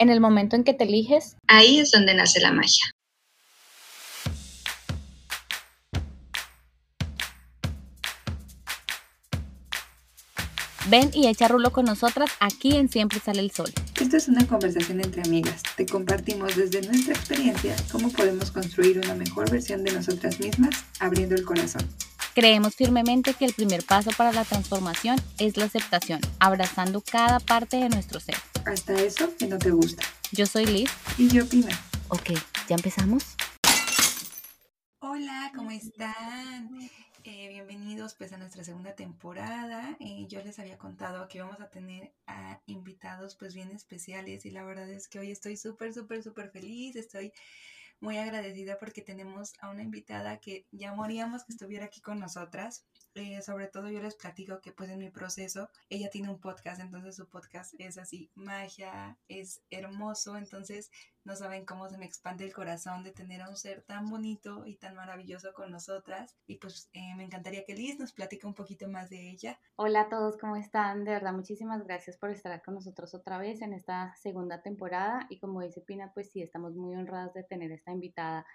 En el momento en que te eliges, ahí es donde nace la magia. Ven y echa rulo con nosotras aquí en Siempre sale el sol. Esto es una conversación entre amigas. Te compartimos desde nuestra experiencia cómo podemos construir una mejor versión de nosotras mismas abriendo el corazón. Creemos firmemente que el primer paso para la transformación es la aceptación, abrazando cada parte de nuestro ser. Hasta eso que no te gusta. Yo soy Liz. Y yo Pina. Ok, ¿ya empezamos? Hola, ¿cómo están? Eh, bienvenidos pues a nuestra segunda temporada. Eh, yo les había contado que vamos a tener a invitados pues bien especiales y la verdad es que hoy estoy súper, súper, súper feliz. Estoy muy agradecida porque tenemos a una invitada que ya moríamos que estuviera aquí con nosotras. Eh, sobre todo yo les platico que pues en mi proceso ella tiene un podcast, entonces su podcast es así, magia, es hermoso, entonces no saben cómo se me expande el corazón de tener a un ser tan bonito y tan maravilloso con nosotras y pues eh, me encantaría que Liz nos platique un poquito más de ella. Hola a todos, ¿cómo están? De verdad, muchísimas gracias por estar con nosotros otra vez en esta segunda temporada y como dice Pina, pues sí, estamos muy honradas de tener esta invitada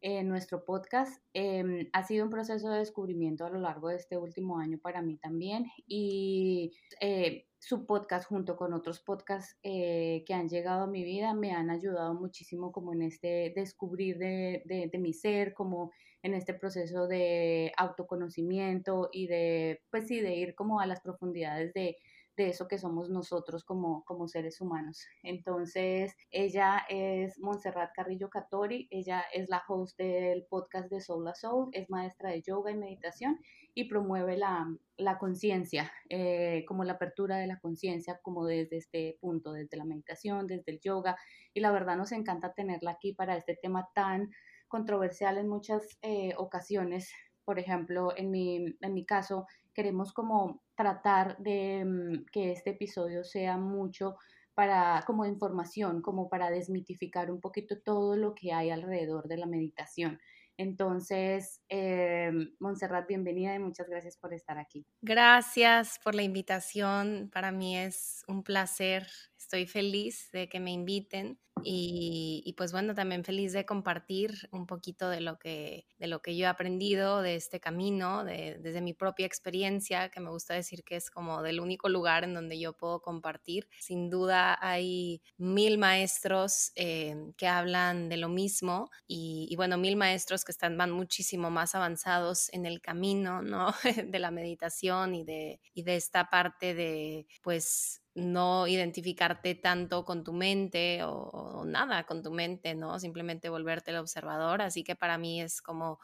en nuestro podcast. Em, ha sido un proceso de descubrimiento a lo largo de este último año para mí también y eh, su podcast junto con otros podcasts eh, que han llegado a mi vida me han ayudado muchísimo como en este descubrir de, de, mi ser, como en este proceso de autoconocimiento y de, pues sí, de ir como a las profundidades de de eso que somos nosotros como, como seres humanos. Entonces, ella es Montserrat Carrillo Catori, ella es la host del podcast de Soul a Soul, es maestra de yoga y meditación y promueve la, la conciencia, eh, como la apertura de la conciencia, como desde este punto, desde la meditación, desde el yoga. Y la verdad nos encanta tenerla aquí para este tema tan controversial en muchas eh, ocasiones. Por ejemplo, en mi, en mi caso, queremos como tratar de mm, que este episodio sea mucho para como información, como para desmitificar un poquito todo lo que hay alrededor de la meditación. Entonces, eh, Montserrat, bienvenida y muchas gracias por estar aquí. Gracias por la invitación. Para mí es un placer. Estoy feliz de que me inviten y, pues bueno, también feliz de compartir un poquito de lo que, de lo que yo he aprendido de este camino, de, desde mi propia experiencia, que me gusta decir que es como del único lugar en donde yo puedo compartir. Sin duda hay mil maestros eh, que hablan de lo mismo y, y, bueno, mil maestros que están van muchísimo más avanzados en el camino, ¿no? de la meditación y de, y de esta parte de pues no identificarte tanto con tu mente o, nada con tu mente, ¿no? Simplemente volverte el observador. Así que para mí es como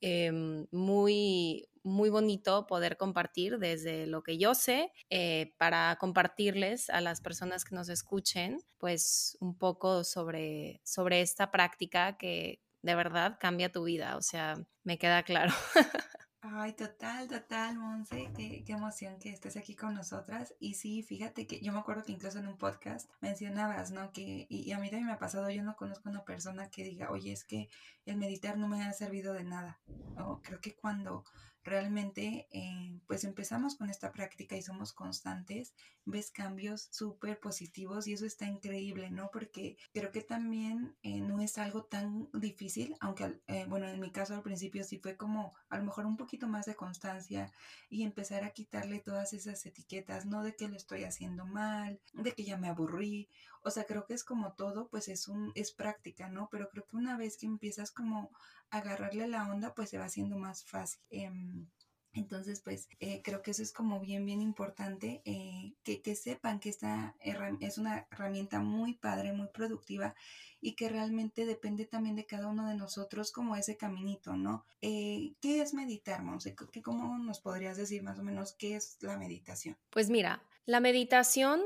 em, muy, muy bonito poder compartir desde lo que yo sé eh, para compartirles a las personas que nos escuchen, pues un poco sobre, sobre esta práctica que de verdad cambia tu vida. O sea, me queda claro. Ay, total, total, Monse, qué, qué, emoción que estés aquí con nosotras. Y sí, fíjate que yo me acuerdo que incluso en un podcast mencionabas, ¿no? Que, y, a mí también me ha pasado, yo no conozco a una persona que diga, oye, es que el meditar no me ha servido de nada. ¿no? Creo que cuando realmente eh, pues empezamos con esta práctica y somos constantes, ves cambios súper positivos y eso está increíble, ¿no? Porque creo que también eh, no es algo tan difícil, aunque eh, bueno, en mi caso al principio sí fue como a lo mejor un poquito más de constancia y empezar a quitarle todas esas etiquetas, no de que lo estoy haciendo mal, de que ya me aburrí o sea, creo que es como todo, pues es un, es práctica, ¿no? Pero creo que una vez que empiezas como a agarrarle la onda, pues se va haciendo más fácil. Em, entonces, pues eh, creo que eso es como bien, bien importante, eh, que, que, sepan que esta es una herramienta muy padre, muy productiva y que realmente depende también de cada uno de nosotros como ese caminito, ¿no? Eh, ¿Qué es meditar, Monse? ¿Cómo nos podrías decir más o menos qué es la meditación? Pues mira, la meditación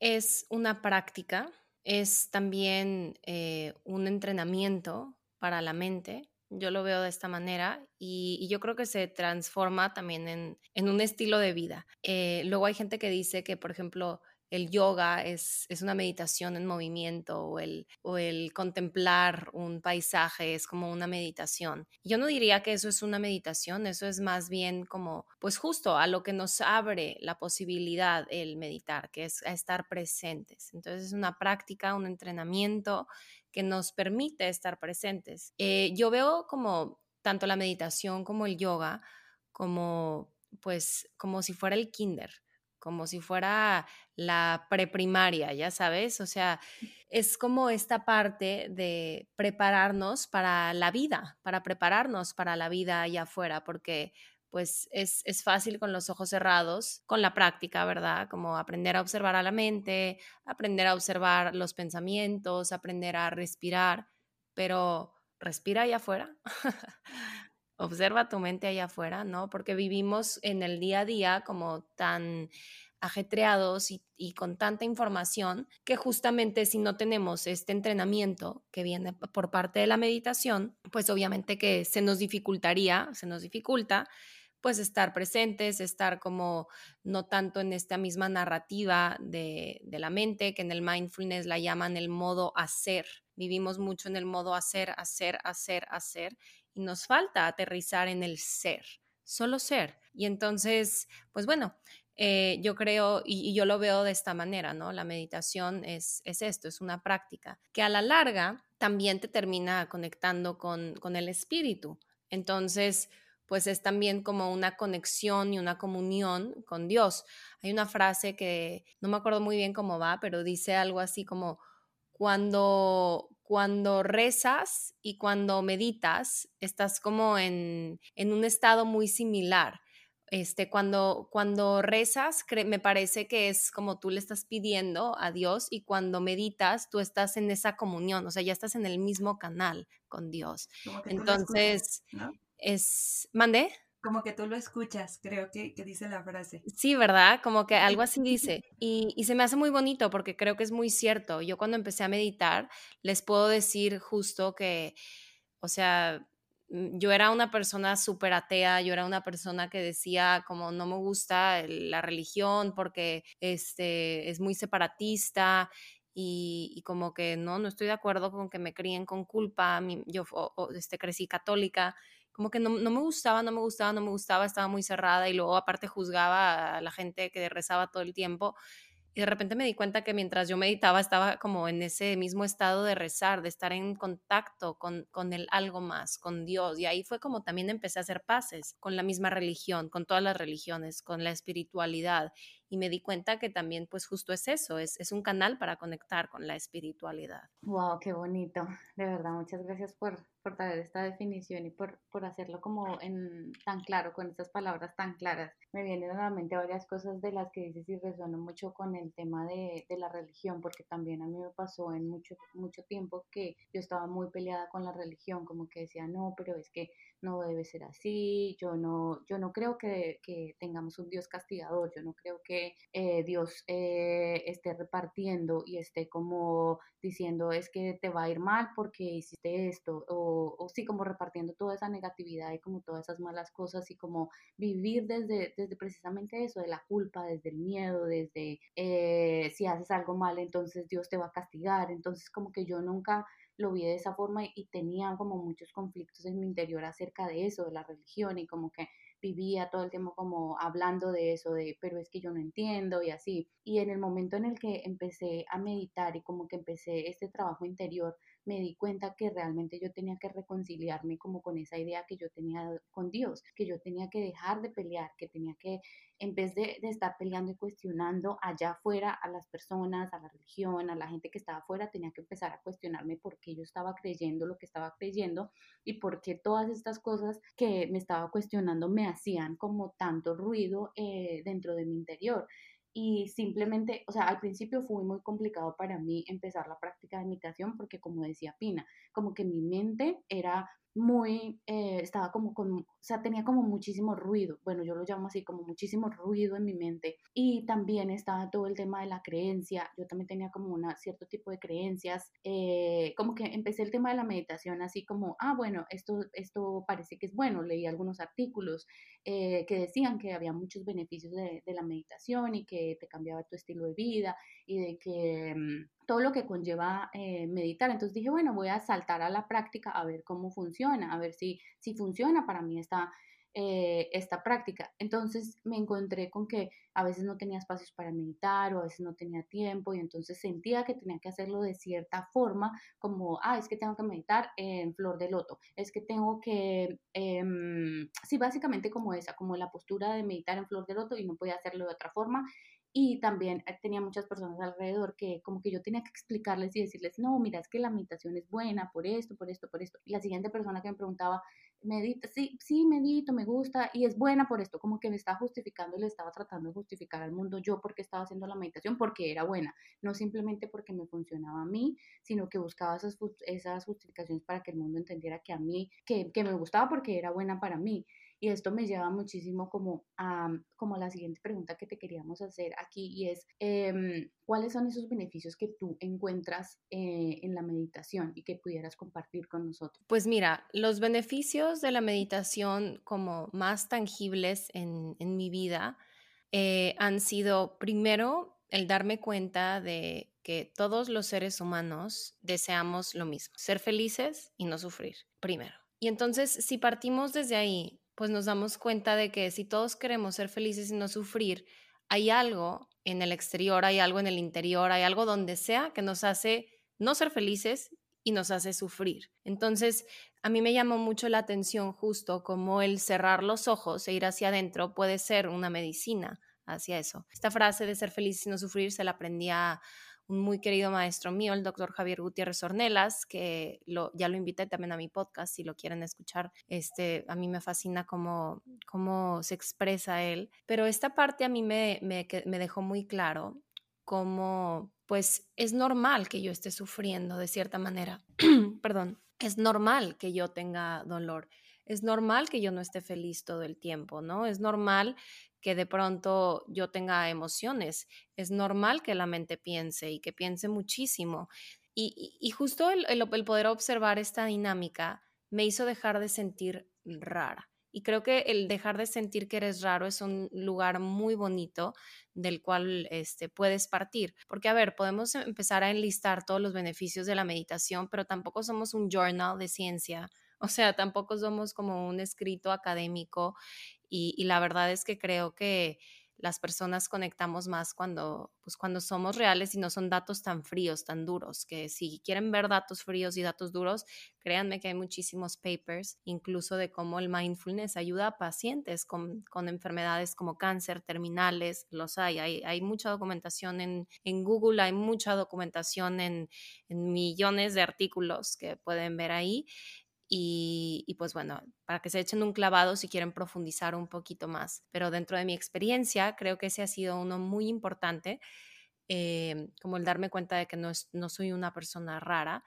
es una práctica, es también eh, un entrenamiento para la mente. Yo lo veo de esta manera y, yo creo que se transforma también en, un estilo de vida. Eh, luego hay gente que dice que, por ejemplo, el yoga es, es una meditación en movimiento o el, o el contemplar un paisaje es como una meditación. Yo no diría que eso es una meditación, eso es más bien como, pues justo a lo que nos abre la posibilidad el meditar, que es a estar presentes. Entonces es una práctica, un entrenamiento que nos permite estar presentes. Eh, yo veo como tanto la meditación como el yoga como pues como si fuera el kinder, como si fuera la preprimaria, ya sabes, o sea, es como esta parte de prepararnos para la vida, para prepararnos para la vida allá afuera, porque pues es, es, fácil con los ojos cerrados, con la práctica, ¿verdad? Como aprender a observar a la mente, aprender a observar los pensamientos, aprender a respirar, pero respira allá afuera. Observa tu mente allá afuera, ¿no? Porque vivimos en el día a día como tan ajetreados y, con tanta información que justamente si no tenemos este entrenamiento que viene por parte de la meditación, pues obviamente que se nos dificultaría, se nos dificulta pues estar presentes, estar como no tanto en esta misma narrativa de, la mente, que en el mindfulness la llaman el modo hacer. Vivimos mucho en el modo hacer, hacer, hacer, hacer, y nos falta aterrizar en el ser, solo ser. Y entonces, pues bueno, eh, yo creo y, yo lo veo de esta manera, ¿no? La meditación es, es, esto, es una práctica que a la larga también te termina conectando con, con el espíritu. Entonces, pues es también como una conexión y una comunión con Dios. Hay una frase que no me acuerdo muy bien cómo va, pero dice algo así como cuando cuando rezas y cuando meditas, estás como en, en un estado muy similar. Este, cuando, cuando rezas, me parece que es como tú le estás pidiendo a Dios y cuando meditas, tú estás en esa comunión, o sea, ya estás en el mismo canal con Dios. Entonces, es, ¿mandé? Como que tú lo escuchas, creo que, que, dice la frase. Sí, ¿verdad? Como que algo así dice. Y, y, se me hace muy bonito porque creo que es muy cierto. Yo cuando empecé a meditar, les puedo decir justo que, o sea, mm, yo era una persona súper atea, yo era una persona que decía como no me gusta la religión porque este, es muy separatista y, y, como que no, no estoy de acuerdo con que me críen con culpa. Yo este, crecí católica como que no, no, me gustaba, no me gustaba, no me gustaba, estaba muy cerrada y luego aparte juzgaba a la gente que rezaba todo el tiempo. Y de repente me di cuenta que mientras yo meditaba estaba como en ese mismo estado de rezar, de estar en contacto con, con el algo más, con Dios. Y ahí fue como también empecé a hacer paces con la misma religión, con todas las religiones, con la espiritualidad. Y me di cuenta que también pues justo es eso, es, es un canal para conectar con la espiritualidad. ¡Wow! ¡Qué bonito! De verdad, muchas gracias por, por traer esta definición y por, por hacerlo como en tan claro, con estas palabras tan claras. Me vienen a la mente varias cosas de las que dices y resueno mucho con el tema de, de la religión, porque también a mí me pasó en mucho, mucho tiempo que yo estaba muy peleada con la religión, como que decía, no, pero es que no debe ser así, yo no, yo no creo que, que tengamos un Dios castigador, yo no creo que eh, Dios eh, esté repartiendo y esté como diciendo es que te va a ir mal porque hiciste esto, o o, sí como repartiendo toda esa negatividad y como todas esas malas cosas y como vivir desde, desde precisamente eso, de la culpa, desde el miedo, desde eh, si haces algo mal entonces Dios te va a castigar, entonces como que yo nunca lo vi de esa forma y tenía como muchos conflictos en mi interior acerca de eso, de la religión y como que vivía todo el tiempo como hablando de eso, de pero es que yo no entiendo y así. Y en el momento en el que empecé a meditar y como que empecé este trabajo interior, me di cuenta que realmente yo tenía que reconciliarme como con esa idea que yo tenía con Dios, que yo tenía que dejar de pelear, que tenía que, en vez de, estar peleando y cuestionando allá afuera a las personas, a la religión, a la gente que estaba afuera, tenía que empezar a cuestionarme por qué yo estaba creyendo lo que estaba creyendo y por qué todas estas cosas que me estaba cuestionando me hacían como tanto ruido eh, dentro de mi interior y simplemente, o sea, al principio fue muy complicado para mí empezar la práctica de meditación porque como decía Pina, como que mi mente era muy, eh, estaba como con, o sea, tenía como muchísimo ruido, bueno, yo lo llamo así, como muchísimo ruido en mi mente. Y también estaba todo el tema de la creencia, yo también tenía como un cierto tipo de creencias, eh, como que empecé el tema de la meditación así como, ah, bueno, esto, esto parece que es bueno, leí algunos artículos eh, que decían que había muchos beneficios de, la meditación y que te cambiaba tu estilo de vida y de que mm, todo lo que conlleva eh, meditar. Entonces dije, bueno, voy a saltar a la práctica a ver cómo funciona, a ver si, si funciona para mí esta, eh, esta práctica. Entonces me encontré con que a veces no tenía espacios para meditar o a veces no tenía tiempo y entonces sentía que tenía que hacerlo de cierta forma, como, ah, es que tengo que meditar en flor de loto, es que tengo que, em, sí, básicamente como esa, como la postura de meditar en flor de loto y no podía hacerlo de otra forma y también eh, tenía muchas personas alrededor que como que yo tenía que explicarles y decirles, no, mira, es que la meditación es buena por esto, por esto, por esto. Y la siguiente persona que me preguntaba, medita, sí, sí, medito, me gusta y es buena por esto, como que me estaba justificando y le estaba tratando de justificar al mundo yo porque estaba haciendo la meditación, porque era buena, no simplemente porque me funcionaba a mí, sino que buscaba esas, esas justificaciones para que el mundo entendiera que a mí, que, que me gustaba porque era buena para mí. Y esto me lleva muchísimo como a como la siguiente pregunta que te queríamos hacer aquí y es, em, ¿cuáles son esos beneficios que tú encuentras eh, en la meditación y que pudieras compartir con nosotros? Pues mira, los beneficios de la meditación como más tangibles en, en mi vida eh, han sido primero el darme cuenta de que todos los seres humanos deseamos lo mismo, ser felices y no sufrir, primero. Y entonces, si partimos desde ahí, pues nos damos cuenta de que si todos queremos ser felices y no sufrir, hay algo en el exterior, hay algo en el interior, hay algo donde sea que nos hace no ser felices y nos hace sufrir. Entonces, a mí me llamó mucho la atención justo como el cerrar los ojos e ir hacia adentro puede ser una medicina hacia eso. Esta frase de ser feliz y no sufrir se la aprendí a un muy querido maestro mío, el doctor Javier Gutiérrez Ornelas, que ya lo invité también a mi podcast, si lo quieren escuchar. Este, a mí me fascina cómo, cómo se expresa él, pero esta parte a mí me, me, me dejó muy claro cómo, pues, es normal que yo esté sufriendo de cierta manera. Perdón, es normal que yo tenga dolor. Es normal que yo no esté feliz todo el tiempo, ¿no? Es normal que de pronto yo tenga emociones. Es normal que la mente piense y que piense muchísimo. Y, justo el, el, poder observar esta dinámica me hizo dejar de sentir rara. Y creo que el dejar de sentir que eres raro es un lugar muy bonito del cual este, puedes partir. Porque, a ver, podemos empezar a enlistar todos los beneficios de la meditación, pero tampoco somos un journal de ciencia. O sea, tampoco somos como un escrito académico y, la verdad es que creo que las personas conectamos más cuando, pues cuando somos reales y no son datos tan fríos, tan duros, que si quieren ver datos fríos y datos duros, créanme que hay muchísimos papers, incluso de cómo el mindfulness ayuda a pacientes con, con enfermedades como cáncer, terminales, los hay, hay, hay mucha documentación en, en, Google, hay mucha documentación en, en millones de artículos que pueden ver ahí y, pues bueno, para que se echen un clavado si quieren profundizar un poquito más. Pero dentro de mi experiencia, creo que ese ha sido uno muy importante, eh, como el darme cuenta de que no, no soy una persona rara.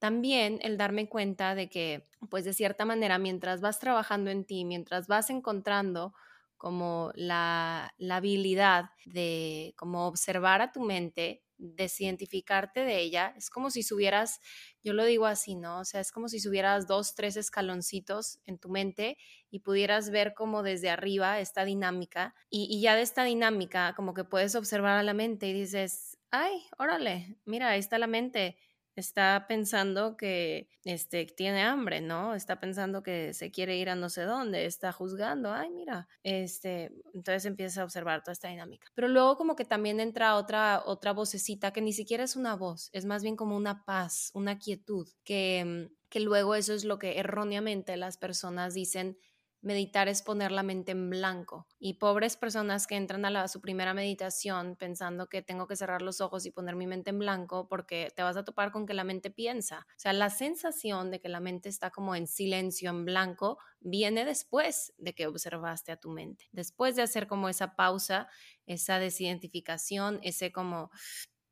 También el darme cuenta de que, pues de cierta manera, mientras vas trabajando en ti, mientras vas encontrando como la, la habilidad de como observar a tu mente, desidentificarte de ella, es como si subieras, yo lo digo así, ¿no? O sea, es como si subieras dos, tres escaloncitos en tu mente y pudieras ver como desde arriba esta dinámica y, y ya de esta dinámica como que puedes observar a la mente y dices, ay, órale, mira, ahí está la mente está pensando que este, tiene hambre, ¿no? Está pensando que se quiere ir a no sé dónde, está juzgando, ay, mira, este, entonces empieza a observar toda esta dinámica. Pero luego como que también entra otra, otra vocecita que ni siquiera es una voz, es más bien como una paz, una quietud, que, que luego eso es lo que erróneamente las personas dicen meditar es poner la mente en blanco. Y pobres personas que entran a, la, su primera meditación pensando que tengo que cerrar los ojos y poner mi mente en blanco porque te vas a topar con que la mente piensa. O sea, la sensación de que la mente está como en silencio, en blanco, viene después de que observaste a tu mente. Después de hacer como esa pausa, esa desidentificación, ese como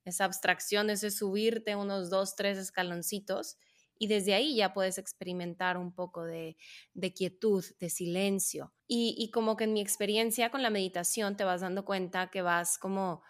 esa abstracción, ese subirte unos dos, tres escaloncitos y desde ahí ya puedes experimentar un poco de, quietud, de silencio. Y, y, como que en mi experiencia con la meditación te vas dando cuenta que vas como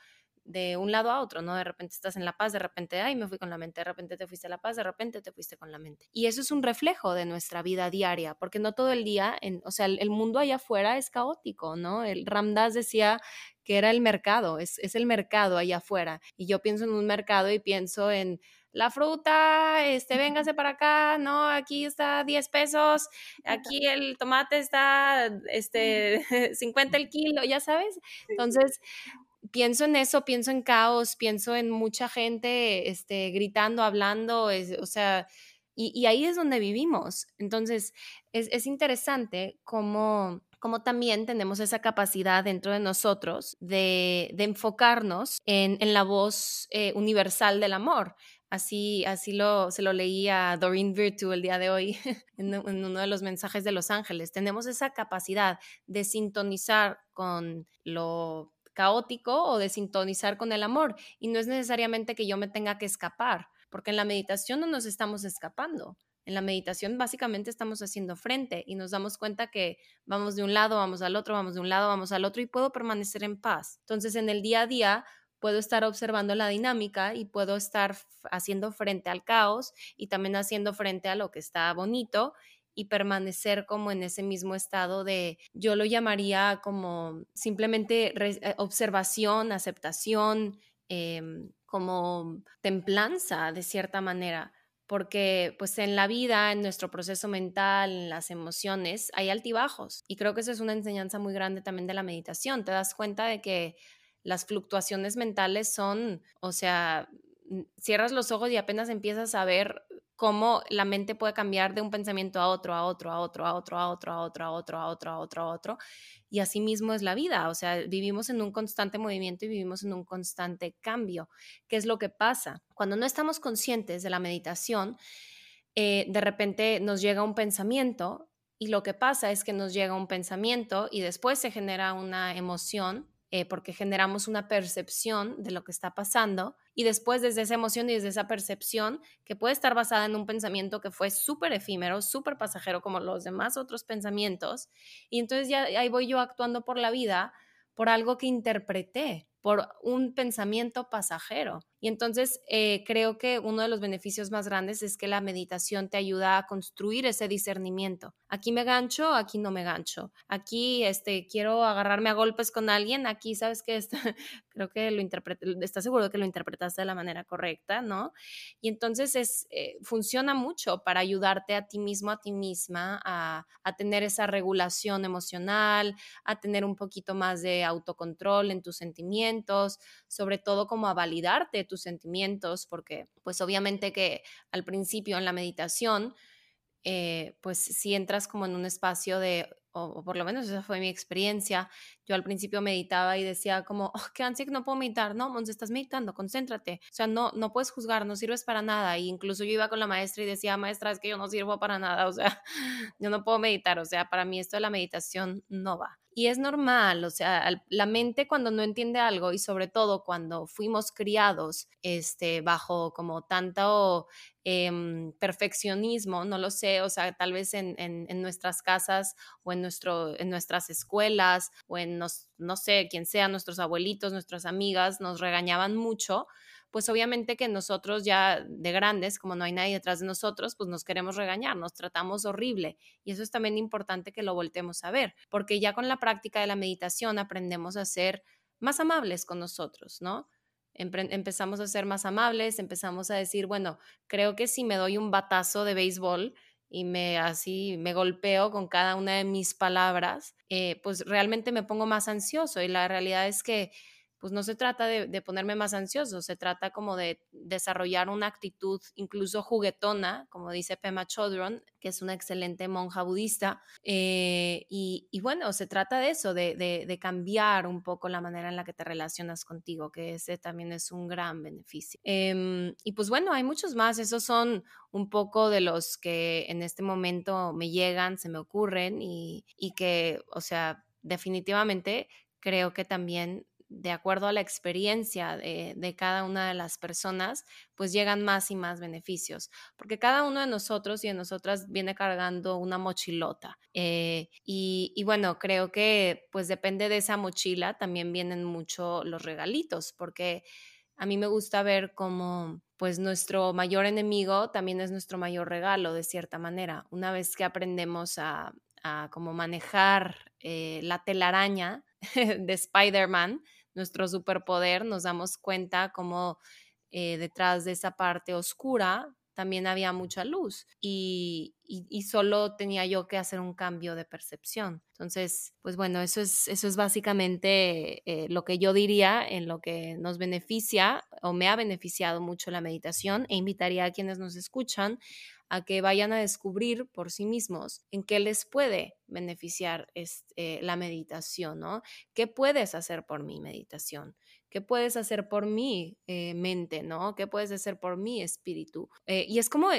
de un lado a otro, ¿no? De repente estás en la paz, de repente, ay, me fui con la mente, de repente te fuiste a la paz, de repente te fuiste con la mente. Y eso es un reflejo de nuestra vida diaria, porque no todo el día, en, o sea, el, mundo allá afuera es caótico, ¿no? El Ramdas decía que era el mercado, es, es el mercado allá afuera. Y yo pienso en un mercado y pienso en la fruta, este, véngase para acá, no, aquí está 10 pesos, aquí el tomate está, este, 50 el kilo, ya sabes. Entonces, pienso en eso, pienso en caos, pienso en mucha gente, este, gritando, hablando, o sea, y, ahí es donde vivimos. Entonces, es, interesante cómo, también tenemos esa capacidad dentro de nosotros de, enfocarnos en, la voz eh, universal del amor. Así, así lo, se lo leí a Doreen Virtue el día de hoy en, uno de los mensajes de Los Ángeles. Tenemos esa capacidad de sintonizar con lo caótico o de sintonizar con el amor. Y no es necesariamente que yo me tenga que escapar, porque en la meditación no nos estamos escapando. En la meditación básicamente estamos haciendo frente y nos damos cuenta que vamos de un lado, vamos al otro, vamos de un lado, vamos al otro y puedo permanecer en paz. Entonces en el día a día puedo estar observando la dinámica y puedo estar haciendo frente al caos y también haciendo frente a lo que está bonito y permanecer como en ese mismo estado de, yo lo llamaría como simplemente eh, observación, aceptación, em, como templanza de cierta manera porque pues en la vida, en nuestro proceso mental, en las emociones, hay altibajos. Y creo que eso es una enseñanza muy grande también de la meditación. Te das cuenta de que las fluctuaciones mentales son, o sea, cierras los ojos y apenas empiezas a ver cómo la mente puede cambiar de un pensamiento a otro, a otro, a otro, a otro, a otro, a otro, a otro, a otro, a otro, a otro. Y así mismo es la vida, o sea, vivimos en un constante movimiento y vivimos en un constante cambio. ¿Qué es lo que pasa? Cuando no estamos conscientes de la meditación, eh, de repente nos llega un pensamiento y lo que pasa es que nos llega un pensamiento y después se genera una emoción eh, porque generamos una percepción de lo que está pasando y después desde esa emoción y desde esa percepción que puede estar basada en un pensamiento que fue súper efímero, súper pasajero como los demás otros pensamientos y entonces ya ahí voy yo actuando por la vida por algo que interpreté, por un pensamiento pasajero. Y entonces eh, creo que uno de los beneficios más grandes es que la meditación te ayuda a construir ese discernimiento. Aquí me gancho, aquí no me gancho. Aquí este, quiero agarrarme a golpes con alguien, aquí sabes que creo que lo estás seguro que lo interpretaste de la manera correcta, ¿no? Y entonces es, eh, funciona mucho para ayudarte a ti mismo, a ti misma, a, a tener esa regulación emocional, a tener un poquito más de autocontrol en tus sentimientos, sobre todo como a validarte sentimientos, porque pues obviamente que al principio en la meditación, eh, pues si entras como en un espacio de, o, por lo menos esa fue mi experiencia, yo al principio meditaba y decía como, oh, qué ansia que no puedo meditar, no, Mons, estás meditando, concéntrate, o sea, no, no puedes juzgar, no sirves para nada, y incluso yo iba con la maestra y decía, maestra, es que yo no sirvo para nada, o sea, yo no puedo meditar, o sea, para mí esto de la meditación no va. Y es normal, o sea, la mente cuando no entiende algo y sobre todo cuando fuimos criados este, bajo como tanto em, perfeccionismo, no lo sé, o sea, tal vez en, en, nuestras casas o en, nuestro, en nuestras escuelas o en, no sé, quien sea, nuestros abuelitos, nuestras amigas, nos regañaban mucho pues obviamente que nosotros ya de grandes, como no hay nadie detrás de nosotros, pues nos queremos regañar, nos tratamos horrible. Y eso es también importante que lo voltemos a ver, porque ya con la práctica de la meditación aprendemos a ser más amables con nosotros, ¿no? empezamos a ser más amables, empezamos a decir, bueno, creo que si me doy un batazo de béisbol, y me así me golpeo con cada una de mis palabras, eh, pues realmente me pongo más ansioso y la realidad es que pues no se trata de, ponerme más ansioso, se trata como de desarrollar una actitud incluso juguetona, como dice Pema Chodron, que es una excelente monja budista. Eh, y, bueno, se trata de eso, de, cambiar un poco la manera en la que te relacionas contigo, que ese también es un gran beneficio. Em, y pues bueno, hay muchos más, esos son un poco de los que en este momento me llegan, se me ocurren y, y que, o sea, definitivamente creo que también de acuerdo a la experiencia de, cada una de las personas, pues llegan más y más beneficios, porque cada uno de nosotros y de nosotras viene cargando una mochilota. Eh, y, bueno, creo que pues depende de esa mochila, también vienen mucho los regalitos, porque a mí me gusta ver cómo pues nuestro mayor enemigo también es nuestro mayor regalo, de cierta manera. Una vez que aprendemos a, cómo manejar eh, la telaraña de Spider-Man, nuestro superpoder, nos damos cuenta cómo eh, detrás de esa parte oscura también había mucha luz y, solo tenía yo que hacer un cambio de percepción. Entonces, pues bueno, eso es, eso es básicamente eh, lo que yo diría en lo que nos beneficia o me ha beneficiado mucho la meditación e invitaría a quienes nos escuchan a que vayan a descubrir por sí mismos en qué les puede beneficiar este, la meditación, ¿no? ¿Qué puedes hacer por mi meditación? ¿Qué puedes hacer por mi eh, mente, ¿no? ¿Qué puedes hacer por mi espíritu? Eh, y es como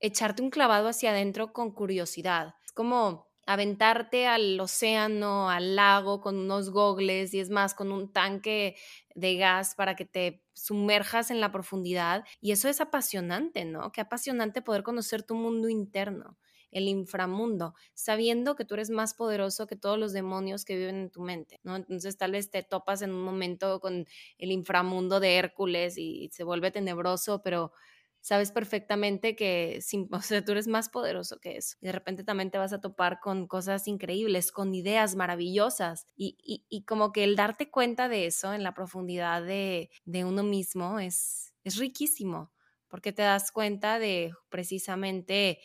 echarte un clavado hacia adentro con curiosidad. Es como aventarte al océano, al lago con unos gogles y es más, con un tanque de gas para que te sumerjas en la profundidad. Y eso es apasionante, ¿no? Qué apasionante poder conocer tu mundo interno, el inframundo, sabiendo que tú eres más poderoso que todos los demonios que viven en tu mente, ¿no? Entonces tal vez te topas en un momento con el inframundo de Hércules y se vuelve tenebroso, pero sabes perfectamente que o sea, tú eres más poderoso que eso. Y de repente también te vas a topar con cosas increíbles, con ideas maravillosas. Y, y, como que el darte cuenta de eso en la profundidad de, de uno mismo es, es riquísimo, porque te das cuenta de precisamente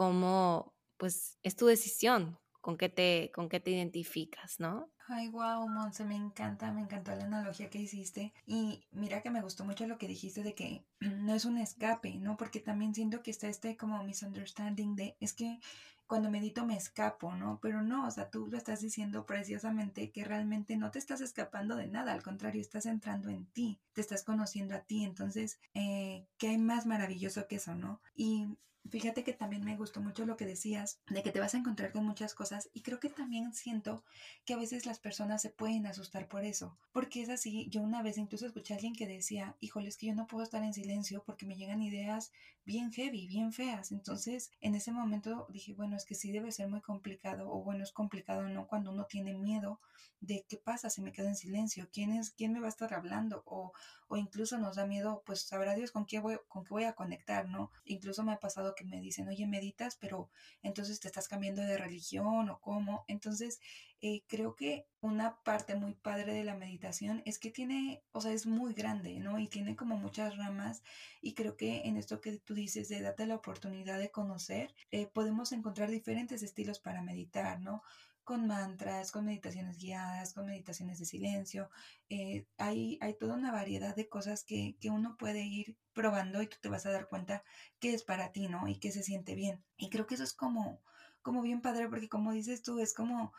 cómo pues es tu decisión, con qué te, con qué te identificas, ¿no? Ay, wow, Monse, me encanta, me encantó la analogía que hiciste. Y mira que me gustó mucho lo que dijiste de que no es un escape, ¿no? Porque también siento que está este como misunderstanding de, es que cuando medito me escapo, ¿no? Pero no, o sea, tú lo estás diciendo preciosamente que realmente no te estás escapando de nada, al contrario, estás entrando en ti, te estás conociendo a ti. Entonces, eh, ¿qué hay más maravilloso que eso, no? Y Fíjate que también me gustó mucho lo que decías, de que te vas a encontrar con muchas cosas y creo que también siento que a veces las personas se pueden asustar por eso, porque es así, yo una vez incluso escuché a alguien que decía, híjole, es que yo no puedo estar en silencio porque me llegan ideas bien heavy, bien feas, entonces en ese momento dije, bueno, es que sí debe ser muy complicado, o bueno, es complicado, ¿no? Cuando uno tiene miedo de qué pasa si me quedo en silencio, quién es, quién me va a estar hablando, o, o incluso nos da miedo, pues sabrá Dios con qué voy, con qué voy a conectar, ¿no? Incluso me ha pasado que me dicen, oye, meditas, pero entonces te estás cambiando de religión o cómo. Entonces, eh, creo que una parte muy padre de la meditación es que tiene, o sea, es muy grande, ¿no? Y tiene como muchas ramas y creo que en esto que tú dices de darte la oportunidad de conocer, eh, podemos encontrar diferentes estilos para meditar, ¿no? Con mantras, con meditaciones guiadas, con meditaciones de silencio. Eh, hay, hay toda una variedad de cosas que, que, uno puede ir probando y tú te vas a dar cuenta que es para ti, ¿no? Y que se siente bien. Y creo que eso es como, como bien padre porque como dices tú, es como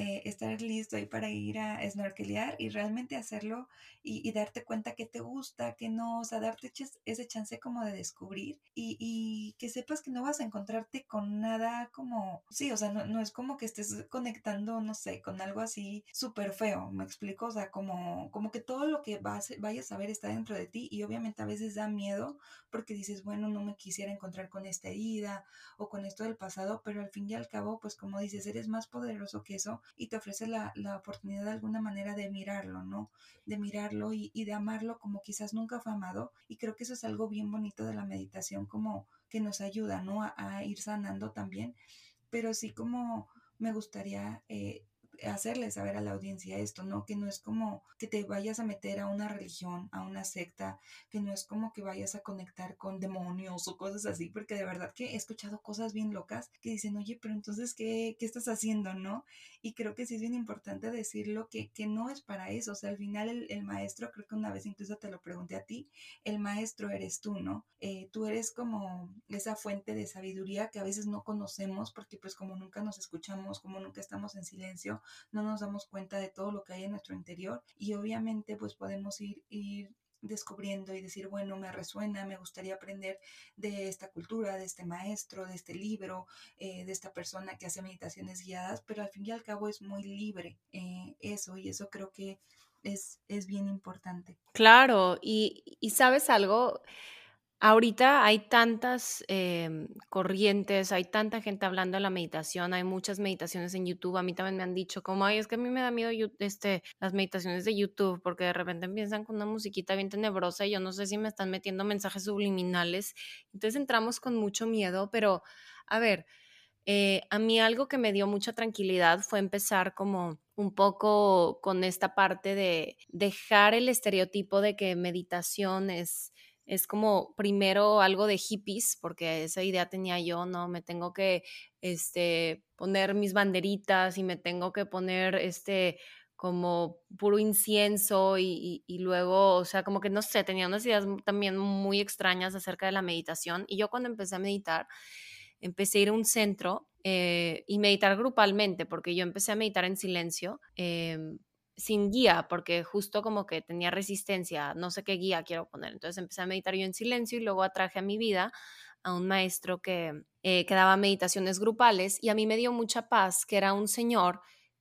eh, estar listo ahí para ir a snorkelear y realmente hacerlo y, darte cuenta que te gusta, que no, o sea, darte ese chance como de descubrir y, que sepas que no vas a encontrarte con nada como, sí, o sea, no, no es como que estés conectando, no sé, con algo así súper feo, me explico, o sea, como, como que todo lo que vas, vayas a ver está dentro de ti y obviamente a veces da miedo porque dices, bueno, no me quisiera encontrar con esta herida o con esto del pasado, pero al fin y al cabo, pues como dices, eres más poderoso que eso y te ofrece la, la oportunidad de alguna manera de mirarlo, ¿no? De mirarlo y, y de amarlo como quizás nunca fue amado. Y creo que eso es algo bien bonito de la meditación, como que nos ayuda, ¿no? A, ir sanando también. Pero sí como me gustaría eh, hacerle saber a la audiencia esto, ¿no? Que no es como que te vayas a meter a una religión, a una secta, que no es como que vayas a conectar con demonios o cosas así, porque de verdad que he escuchado cosas bien locas que dicen, oye, pero entonces, ¿qué, qué estás haciendo, no? Y creo que sí es bien importante decirlo que, que no es para eso, o sea, al final el, maestro, creo que una vez incluso te lo pregunté a ti, el maestro eres tú, ¿no? Eh, tú eres como esa fuente de sabiduría que a veces no conocemos porque pues como nunca nos escuchamos, como nunca estamos en silencio, no nos damos cuenta de todo lo que hay en nuestro interior y obviamente pues podemos ir, ir descubriendo y decir, bueno, me resuena, me gustaría aprender de esta cultura, de este maestro, de este libro, eh, de esta persona que hace meditaciones guiadas, pero al fin y al cabo es muy libre eh, eso y eso creo que es, es bien importante. Claro, y, y sabes algo, Ahorita hay tantas em, corrientes, hay tanta gente hablando de la meditación, hay muchas meditaciones en YouTube. A mí también me han dicho como, ay, es que a mí me da miedo este, las meditaciones de YouTube porque de repente empiezan con una musiquita bien tenebrosa y yo no sé si me están metiendo mensajes subliminales. Entonces entramos con mucho miedo, pero a ver, eh, a mí algo que me dio mucha tranquilidad fue empezar como un poco con esta parte de dejar el estereotipo de que meditación es es como primero algo de hippies, porque esa idea tenía yo, ¿no? Me tengo que este, poner mis banderitas y me tengo que poner este como puro incienso y, y, luego, o sea, como que no sé, tenía unas ideas también muy extrañas acerca de la meditación. Y yo cuando empecé a meditar, empecé a ir a un centro eh, y meditar grupalmente, porque yo empecé a meditar en silencio. Em, sin guía, porque justo como que tenía resistencia, no sé qué guía quiero poner. Entonces empecé a meditar yo en silencio y luego atraje a mi vida a un maestro que, eh, que daba meditaciones grupales y a mí me dio mucha paz, que era un señor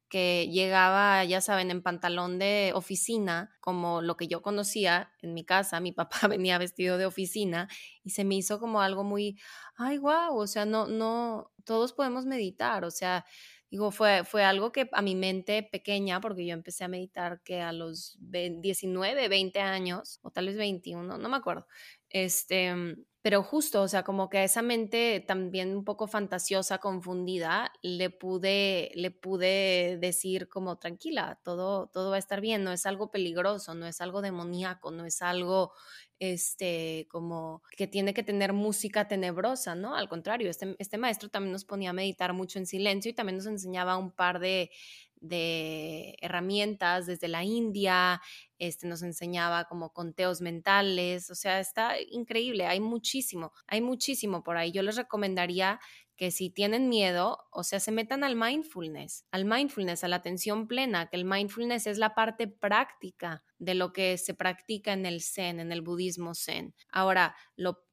que llegaba, ya saben, en pantalón de oficina, como lo que yo conocía en mi casa, mi papá venía vestido de oficina y se me hizo como algo muy, ay, wow, o sea, no, no, todos podemos meditar, o sea, Digo, fue, fue algo que a mi mente pequeña, porque yo empecé a meditar que a los 19, 20 años, o tal vez 21, no me acuerdo. Este, pero justo, o sea, como que a esa mente también un poco fantasiosa, confundida, le pude, le pude decir como tranquila, todo, todo va a estar bien, no es algo peligroso, no es algo demoníaco, no es algo este, como que tiene que tener música tenebrosa, ¿no? Al contrario, este, este maestro también nos ponía a meditar mucho en silencio y también nos enseñaba un par de, de herramientas desde la India, este, nos enseñaba como conteos mentales, o sea, está increíble, hay muchísimo, hay muchísimo por ahí. Yo les recomendaría que si tienen miedo, o sea, se metan al mindfulness, al mindfulness, a la atención plena, que el mindfulness es la parte práctica de lo que se practica en el Zen, en el budismo Zen. Ahora,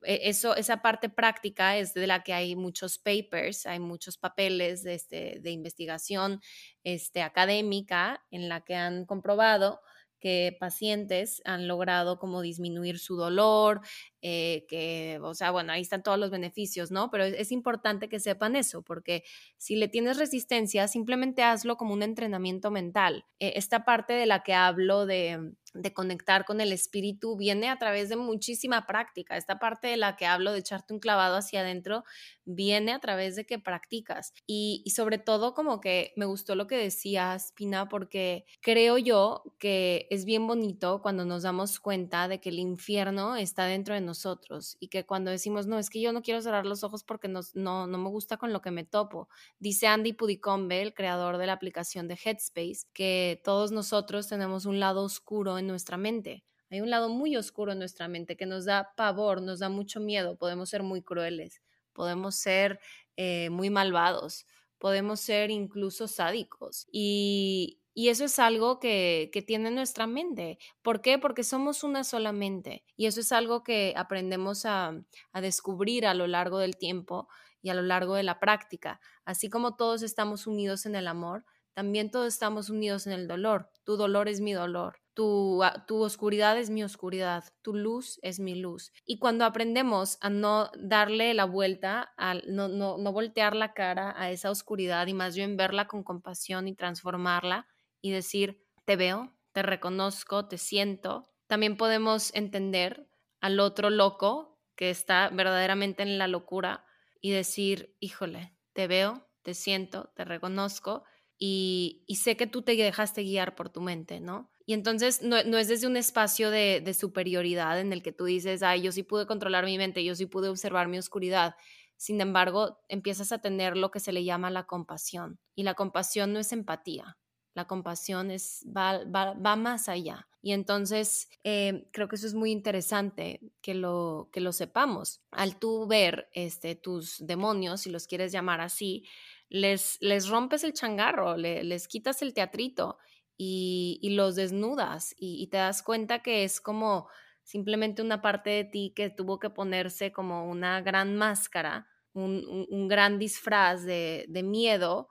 e, eso, esa parte práctica es de la que hay muchos papers, hay muchos papeles de, este, de investigación este, académica en la que han comprobado que pacientes han logrado como disminuir su dolor, eh, que, o sea, bueno, ahí están todos los beneficios, ¿no? Pero es, importante que sepan eso, porque si le tienes resistencia, simplemente hazlo como un entrenamiento mental. Eh, esta parte de la que hablo de de conectar con el espíritu viene a través de muchísima práctica. Esta parte de la que hablo de echarte un clavado hacia adentro viene a través de que practicas. Y, sobre todo como que me gustó lo que decías, Pina, porque creo yo que es bien bonito cuando nos damos cuenta de que el infierno está dentro de nosotros y que cuando decimos, no, es que yo no quiero cerrar los ojos porque no, no, no me gusta con lo que me topo. Dice Andy Pudicombe, el creador de la aplicación de Headspace, que todos nosotros tenemos un lado oscuro nuestra mente. Hay un lado muy oscuro en nuestra mente que nos da pavor, nos da mucho miedo. Podemos ser muy crueles, podemos ser eh, muy malvados, podemos ser incluso sádicos. Y, eso es algo que, tiene nuestra mente. ¿Por qué? Porque somos una sola mente. Y eso es algo que aprendemos a, a descubrir a lo largo del tiempo y a lo largo de la práctica. Así como todos estamos unidos en el amor, también todos estamos unidos en el dolor. Tu dolor es mi dolor. Tu, tu, oscuridad es mi oscuridad, tu luz es mi luz. Y cuando aprendemos a no darle la vuelta, a no, no, no voltear la cara a esa oscuridad y más bien verla con compasión y transformarla y decir, te veo, te reconozco, te siento, también podemos entender al otro loco que está verdaderamente en la locura y decir, híjole, te veo, te siento, te reconozco y, sé que tú te dejaste guiar por tu mente, ¿no? Y entonces no, es desde un espacio de, de, superioridad en el que tú dices, ay, yo sí pude controlar mi mente, yo sí pude observar mi oscuridad. Sin embargo, empiezas a tener lo que se le llama la compasión. Y la compasión no es empatía, la compasión es, va, va, va más allá. Y entonces eh, creo que eso es muy interesante que lo, que lo sepamos. Al tú ver este, tus demonios, si los quieres llamar así, les, les rompes el changarro, les quitas el teatrito y, los desnudas y, te das cuenta que es como simplemente una parte de ti que tuvo que ponerse como una gran máscara, un, gran disfraz de, miedo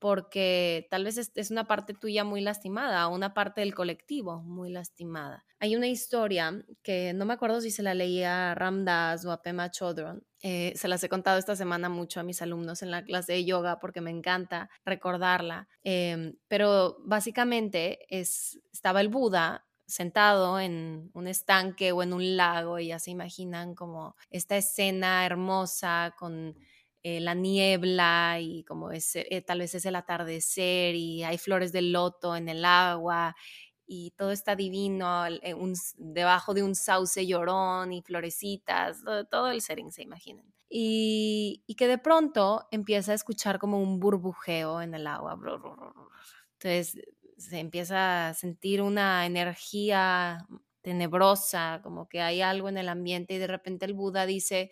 porque tal vez es, una parte tuya muy lastimada, una parte del colectivo muy lastimada. Hay una historia que no me acuerdo si se la leía a Ramdas o a Pema Chodron, eh, se las he contado esta semana mucho a mis alumnos en la clase de yoga porque me encanta recordarla. Em, pero básicamente es, estaba el Buda sentado en un estanque o en un lago y ya se imaginan como esta escena hermosa con eh, la niebla y como es, eh, tal vez es el atardecer y hay flores de loto en el agua y todo está divino eh, debajo de un sauce llorón y florecitas, todo, el setting se imaginan. Y, y, que de pronto empieza a escuchar como un burbujeo en el agua. Entonces se empieza a sentir una energía tenebrosa, como que hay algo en el ambiente y de repente el Buda dice,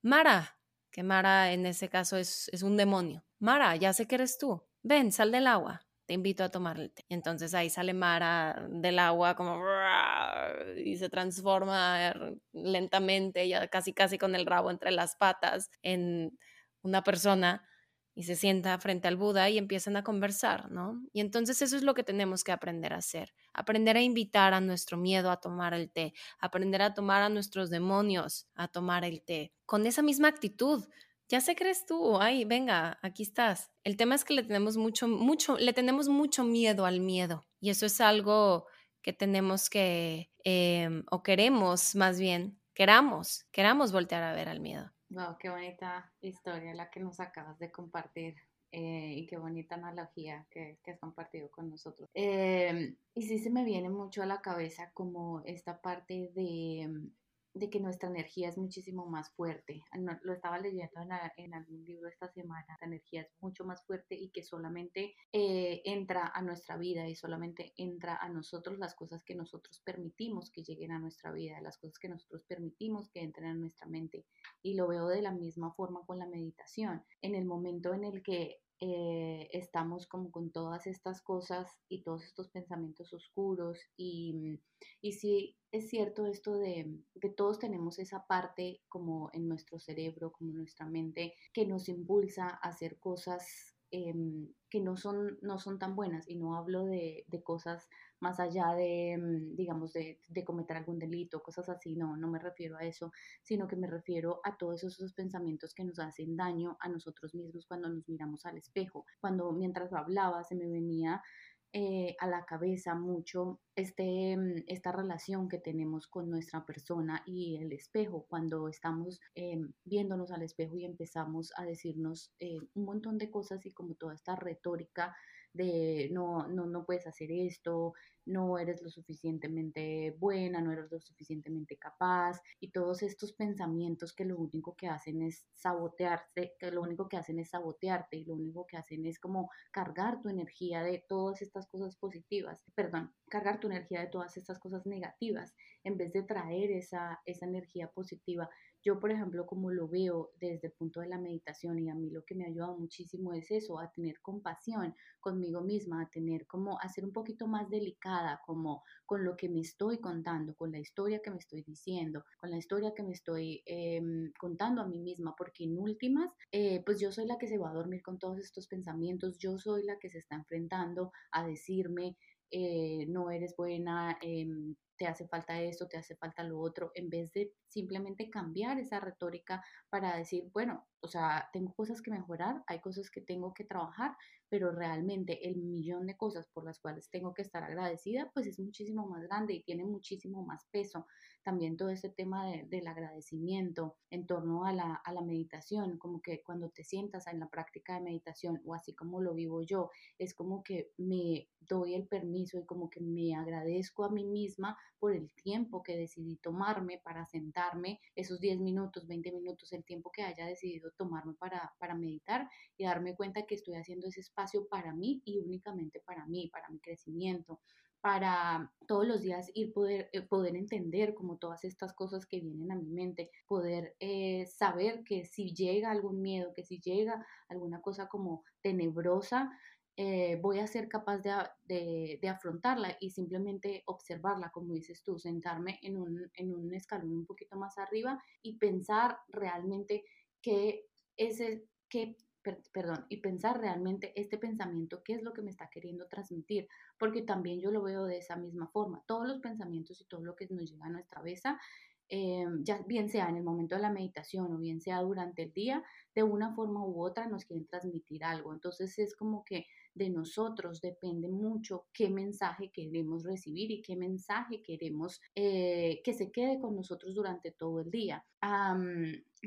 Mara, que Mara en ese caso es, es un demonio. Mara, ya sé que eres tú. Ven, sal del agua. Te invito a tomar. Entonces ahí sale Mara del agua como y se transforma lentamente, ya casi casi con el rabo entre las patas, en una persona y se sienta frente al Buda y empiezan a conversar, ¿no? Y entonces eso es lo que tenemos que aprender a hacer, aprender a invitar a nuestro miedo a tomar el té, aprender a tomar a nuestros demonios a tomar el té, con esa misma actitud. Ya sé crees tú, ay, venga, aquí estás. El tema es que le tenemos mucho, mucho, le tenemos mucho miedo al miedo y eso es algo que tenemos que, em, o queremos más bien, queramos, queramos voltear a ver al miedo. Wow, qué bonita historia la que nos acabas de compartir. Eh, y qué bonita analogía que, has compartido con nosotros. Em, y sí se me viene mucho a la cabeza como esta parte de de que nuestra energía es muchísimo más fuerte. Lo estaba leyendo en, algún libro esta semana, la energía es mucho más fuerte y que solamente eh, entra a nuestra vida y solamente entra a nosotros las cosas que nosotros permitimos que lleguen a nuestra vida, las cosas que nosotros permitimos que entren a nuestra mente. Y lo veo de la misma forma con la meditación. En el momento en el que eh, estamos como con todas estas cosas y todos estos pensamientos oscuros y, mm, y sí es cierto esto de que todos tenemos esa parte como en nuestro cerebro, como en nuestra mente, que nos impulsa a hacer cosas em, que no son, no son tan buenas. Y no hablo de, de cosas más allá de, mm, digamos, de, de, cometer algún delito, cosas así, no, no me refiero a eso, sino que me refiero a todos esos pensamientos que nos hacen daño a nosotros mismos cuando nos miramos al espejo. Cuando mientras hablaba se me venía eh, a la cabeza mucho este, mm, esta relación que tenemos con nuestra persona y el espejo, cuando estamos eh, viéndonos al espejo y empezamos a decirnos eh, un montón de cosas y como toda esta retórica de no, no, no puedes hacer esto, no eres lo suficientemente buena, no eres lo suficientemente capaz y todos estos pensamientos que lo único que hacen es sabotearte, que lo único que hacen es sabotearte y lo único que hacen es como cargar tu energía de todas estas cosas positivas, perdón, cargar tu energía de todas estas cosas negativas en vez de traer esa, esa energía positiva yo, por ejemplo, como lo veo desde el punto de la meditación y a mí lo que me ha ayudado muchísimo es eso, a tener compasión conmigo misma, a tener como, a ser un poquito más delicada como con lo que me estoy contando, con la historia que me estoy diciendo, con la historia que me estoy em, contando a mí misma, porque en últimas, eh, pues yo soy la que se va a dormir con todos estos pensamientos, yo soy la que se está enfrentando a decirme, eh, no eres buena, em, te hace falta esto, te hace falta lo otro, en vez de simplemente cambiar esa retórica para decir, bueno, o sea, tengo cosas que mejorar, hay cosas que tengo que trabajar, pero realmente el millón de cosas por las cuales tengo que estar agradecida, pues es muchísimo más grande y tiene muchísimo más peso. También todo ese tema del agradecimiento en torno a la, a la meditación, como que cuando te sientas en la práctica de meditación o así como lo vivo yo, es como que me doy el permiso y como que me agradezco a mí misma por el tiempo que decidí tomarme para sentarme, esos 10 minutos, 20 minutos, el tiempo que haya decidido tomarme para, para meditar y darme cuenta que estoy haciendo ese espacio para mí y únicamente para mí, para mi crecimiento para todos los días ir poder, eh, poder entender como todas estas cosas que vienen a mi mente, poder eh, saber que si llega algún miedo, que si llega alguna cosa como tenebrosa, eh, voy a ser capaz de, de, afrontarla y simplemente observarla, como dices tú, sentarme en un, en un escalón un poquito más arriba y pensar realmente qué, ese, qué perdón, y pensar realmente este pensamiento, qué es lo que me está queriendo transmitir, porque también yo lo veo de esa misma forma. Todos los pensamientos y todo lo que nos llega a nuestra cabeza, eh, ya bien sea en el momento de la meditación o bien sea durante el día, de una forma u otra nos quieren transmitir algo. Entonces es como que de nosotros depende mucho qué mensaje queremos recibir y qué mensaje queremos eh, que se quede con nosotros durante todo el día.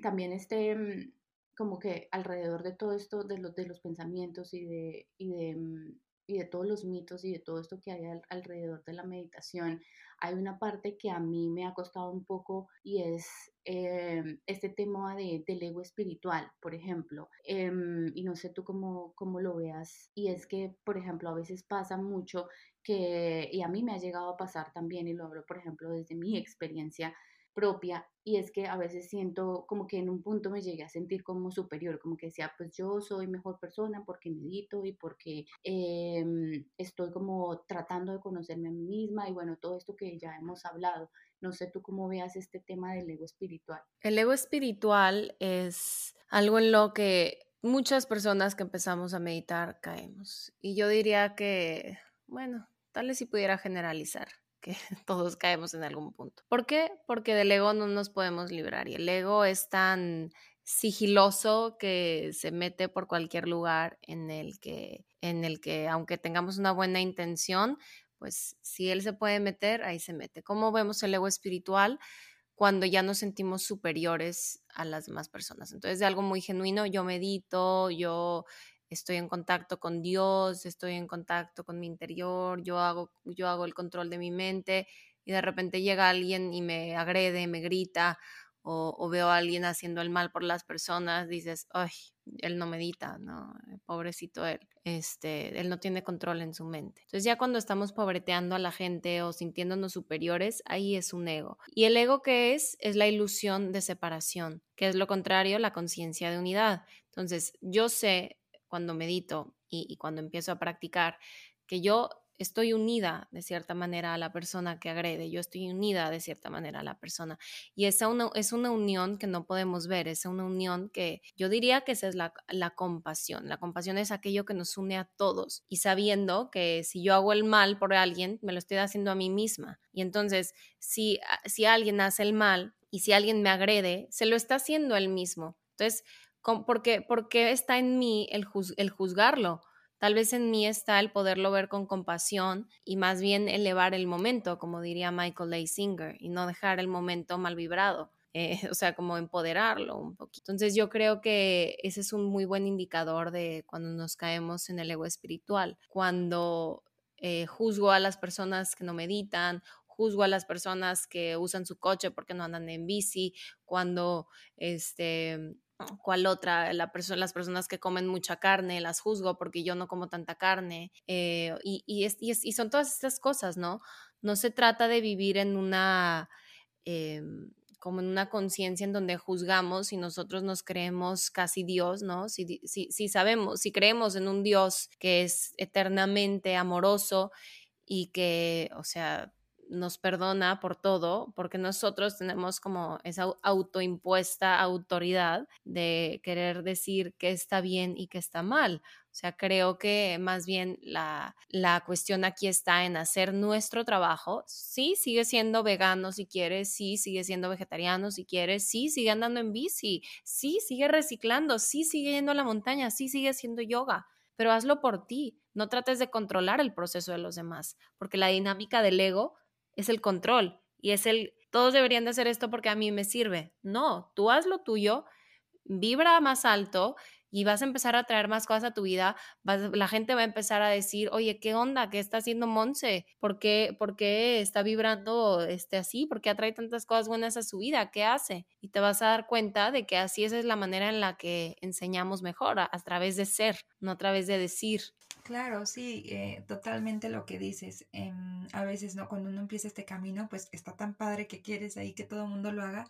también este mm, como que alrededor de todo esto, de los, de los pensamientos y de, y de, mm, y de todos los mitos y de todo esto que hay alrededor de la meditación, hay una parte que a mí me ha costado un poco y es em, este tema de, del ego espiritual, por ejemplo. Em, y no sé tú cómo, cómo lo veas. Y es que, por ejemplo, a veces pasa mucho que, y a mí me ha llegado a pasar también, y lo hablo, por ejemplo, desde mi experiencia, propia y es que a veces siento como que en un punto me llegué a sentir como superior, como que decía, pues yo soy mejor persona porque medito y porque em, estoy como tratando de conocerme a mí misma y bueno, todo esto que ya hemos hablado. No sé tú cómo veas este tema del ego espiritual. El ego espiritual es algo en lo que muchas personas que empezamos a meditar caemos. Y yo diría que, bueno, tal vez si pudiera generalizar que todos caemos en algún punto. ¿Por qué? Porque del ego no nos podemos librar y el ego es tan sigiloso que se mete por cualquier lugar en el que en el que aunque tengamos una buena intención, pues si él se puede meter, ahí se mete. ¿Cómo vemos el ego espiritual? cuando ya nos sentimos superiores a las demás personas. Entonces, de algo muy genuino, yo medito, yo estoy en contacto con Dios, estoy en contacto con mi interior, yo hago, yo hago el control de mi mente y de repente llega alguien y me agrede, me grita o, veo a alguien haciendo el mal por las personas, dices, ay, él no medita, no, pobrecito él, este, él no tiene control en su mente. Entonces ya cuando estamos pobreteando a la gente o sintiéndonos superiores, ahí es un ego. ¿Y el ego qué es? Es la ilusión de separación, que es lo contrario, la conciencia de unidad. Entonces yo sé cuando medito y, cuando empiezo a practicar, que yo estoy unida de cierta manera a la persona que agrede, yo estoy unida de cierta manera a la persona. Y esa una, es una unión que no podemos ver, es una unión que yo diría que esa es la, la, compasión. La compasión es aquello que nos une a todos y sabiendo que si yo hago el mal por alguien, me lo estoy haciendo a mí misma. Y entonces, si, si alguien hace el mal y si alguien me agrede, se lo está haciendo él mismo. Entonces, porque, porque está en mí el, juzgarlo. Tal vez en mí está el poderlo ver con compasión y más bien elevar el momento, como diría Michael A. Y no dejar el momento mal vibrado. Eh, o sea, como empoderarlo un poquito. Entonces yo creo que ese es un muy buen indicador de cuando nos caemos en el ego espiritual, cuando eh, juzgo a las personas que no meditan, juzgo a las personas que usan su coche porque no andan en bici, cuando este, ¿Cuál otra? La las personas que comen mucha carne, las juzgo porque yo no como tanta carne. Eh, y, y, es, y, son todas estas cosas, ¿no? No se trata de vivir en una, em, como en una conciencia en donde juzgamos y nosotros nos creemos casi Dios, ¿no? Si, si, si sabemos, si creemos en un Dios que es eternamente amoroso y que, o sea, nos perdona por todo, porque nosotros tenemos como esa autoimpuesta autoridad de querer decir que está bien y que está mal. O sea, creo que más bien la, la cuestión aquí está en hacer nuestro trabajo. Sí, sigue siendo vegano si quieres, sí, sigue siendo vegetariano si quieres, sí, sigue andando en bici, sí, sigue reciclando, sí, sigue yendo a la montaña, sí, sigue haciendo yoga, pero hazlo por ti. No trates de controlar el proceso de los demás, porque la dinámica del ego es el control y es el, todos deberían de hacer esto porque a mí me sirve. No, tú haz lo tuyo, vibra más alto y vas a empezar a traer más cosas a tu vida, la gente va a empezar a decir, oye, ¿qué onda? ¿Qué está haciendo Monse? ¿Por qué, está vibrando este, así? ¿Por qué atrae tantas cosas buenas a su vida? ¿Qué hace? Y te vas a dar cuenta de que así esa es la manera en la que enseñamos mejor, a través de ser, no a través de decir. Claro, sí, eh, totalmente lo que dices. Em, a veces, ¿no? Cuando uno empieza este camino, pues está tan padre que quieres ahí que todo el mundo lo haga,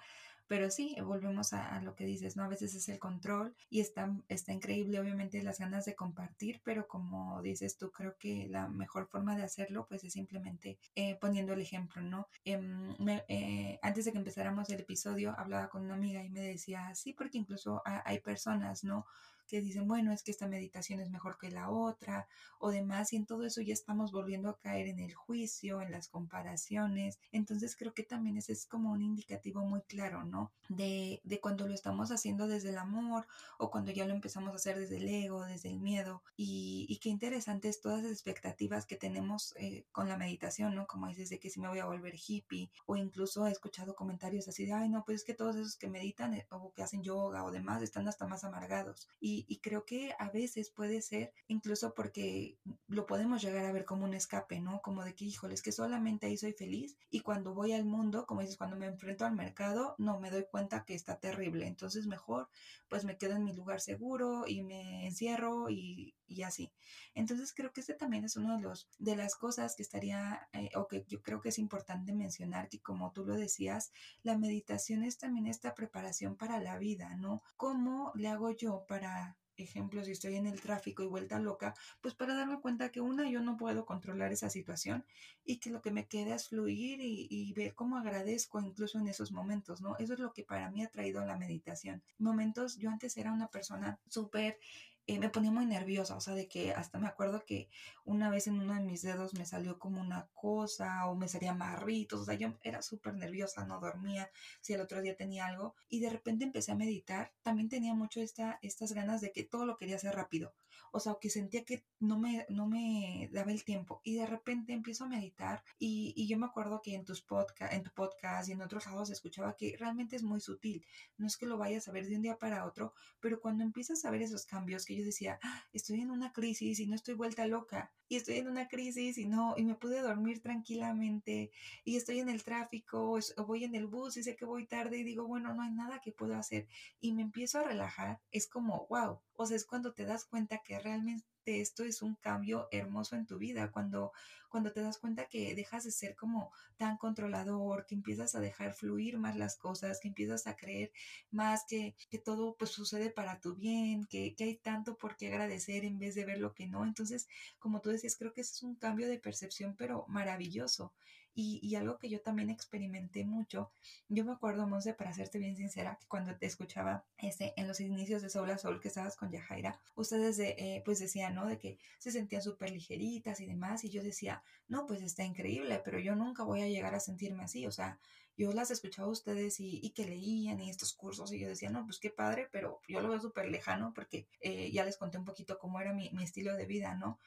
pero sí, volvemos a, lo que dices, ¿no? A veces es el control y está, está increíble, obviamente, las ganas de compartir, pero como dices tú, creo que la mejor forma de hacerlo, pues es simplemente eh, poniendo el ejemplo, ¿no? Em, eh, antes de que empezáramos el episodio, hablaba con una amiga y me decía, sí, porque incluso hay personas, ¿no? Que dicen, bueno, es que esta meditación es mejor que la otra o demás, y en todo eso ya estamos volviendo a caer en el juicio, en las comparaciones. Entonces creo que también ese es como un indicativo muy claro, ¿no? De, de cuando lo estamos haciendo desde el amor o cuando ya lo empezamos a hacer desde el ego, desde el miedo. Y, y qué interesante es todas las expectativas que tenemos eh, con la meditación, ¿no? Como dices, de que si me voy a volver hippie o incluso he escuchado comentarios así de, ay, no, pues es que todos esos que meditan eh, o que hacen yoga o demás están hasta más amargados. Y, y creo que a veces puede ser incluso porque lo podemos llegar a ver como un escape, ¿no? Como de que, híjole, es que solamente ahí soy feliz y cuando voy al mundo, como dices, cuando me enfrento al mercado, no me doy cuenta que está terrible. Entonces mejor pues me quedo en mi lugar seguro y me encierro y, y así. Entonces creo que este también es uno de los de las cosas que estaría eh, o que yo creo que es importante mencionar que como tú lo decías, la meditación es también esta preparación para la vida, ¿no? ¿Cómo le hago yo para ejemplo, si estoy en el tráfico y vuelta loca, pues para darme cuenta que una, yo no puedo controlar esa situación y que lo que me queda es fluir y, y, ver cómo agradezco incluso en esos momentos, ¿no? Eso es lo que para mí ha traído la meditación. Momentos, yo antes era una persona súper eh, me ponía muy nerviosa, o sea, de que hasta me acuerdo que una vez en uno de mis dedos me salió como una cosa o me salía marritos, o sea, yo era súper nerviosa, no dormía, si el otro día tenía algo y de repente empecé a meditar, también tenía mucho esta, estas ganas de que todo lo quería hacer rápido, o sea, que sentía que no me, no me daba el tiempo y de repente empiezo a meditar y, y yo me acuerdo que en tus podcast, en tu podcast y en otros lados escuchaba que realmente es muy sutil, no es que lo vayas a ver de un día para otro, pero cuando empiezas a ver esos cambios que yo decía, ah, estoy en una crisis y no estoy vuelta loca, y estoy en una crisis y no, y me pude dormir tranquilamente, y estoy en el tráfico, o, voy en el bus y sé que voy tarde y digo, bueno, no hay nada que puedo hacer, y me empiezo a relajar, es como, wow, o sea, es cuando te das cuenta que realmente esto es un cambio hermoso en tu vida, cuando, cuando te das cuenta que dejas de ser como tan controlador, que empiezas a dejar fluir más las cosas, que empiezas a creer más que, que todo pues sucede para tu bien, que, que hay tanto por qué agradecer en vez de ver lo que no. Entonces, como tú decías, creo que es un cambio de percepción, pero maravilloso. Y, y, algo que yo también experimenté mucho, yo me acuerdo, Monse, para serte bien sincera, que cuando te escuchaba este, en los inicios de Sol a Sol que estabas con Yajaira, ustedes de, eh, pues decían, ¿no? De que se sentían súper ligeritas y demás, y yo decía, no, pues está increíble, pero yo nunca voy a llegar a sentirme así, o sea, yo las escuchaba a ustedes y, y, que leían y estos cursos y yo decía, no, pues qué padre, pero yo lo veo súper lejano porque eh, ya les conté un poquito cómo era mi, mi estilo de vida, ¿no?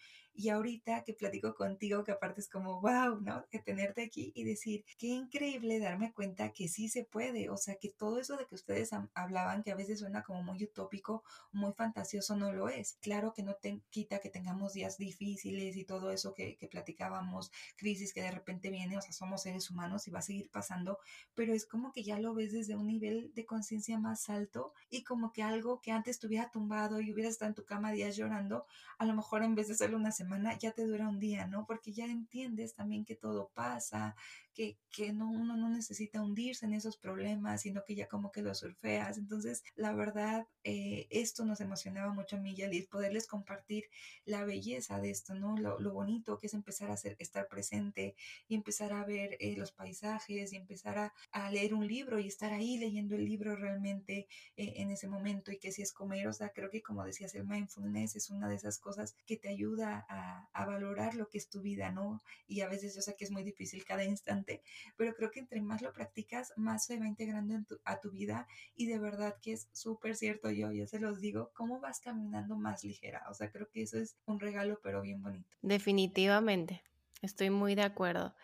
Y ahorita que platico contigo, que aparte es como, wow, ¿no? Que tenerte aquí y decir, qué increíble darme cuenta que sí se puede, o sea, que todo eso de que ustedes hablaban, que a veces suena como muy utópico, muy fantasioso, no lo es. Claro que no te quita que tengamos días difíciles y todo eso que, que platicábamos, crisis que de repente viene, o sea, somos seres humanos y va a seguir pasando, pero es como que ya lo ves desde un nivel de conciencia más alto y como que algo que antes estuviera tumbado y hubieras estado en tu cama días llorando, a lo mejor en vez de hacerlo una semana, ya te dura un día, ¿no? Porque ya entiendes también que todo pasa, que, que no, uno no necesita hundirse en esos problemas, sino que ya como que lo surfeas. Entonces, la verdad, eh, esto nos emocionaba mucho a mí y a Liz, poderles compartir la belleza de esto, ¿no? Lo, lo bonito que es empezar a hacer, estar presente y empezar a ver eh, los paisajes y empezar a, a, leer un libro y estar ahí leyendo el libro realmente eh, en ese momento y que si es comer, o sea, creo que como decías, el mindfulness es una de esas cosas que te ayuda a a, valorar lo que es tu vida, ¿no? Y a veces yo sé que es muy difícil cada instante, pero creo que entre más lo practicas, más se va integrando a tu vida y de verdad que es súper cierto, yo ya se los digo, cómo vas caminando más ligera, o sea, creo que eso es un regalo, pero bien bonito. Definitivamente, estoy muy de acuerdo.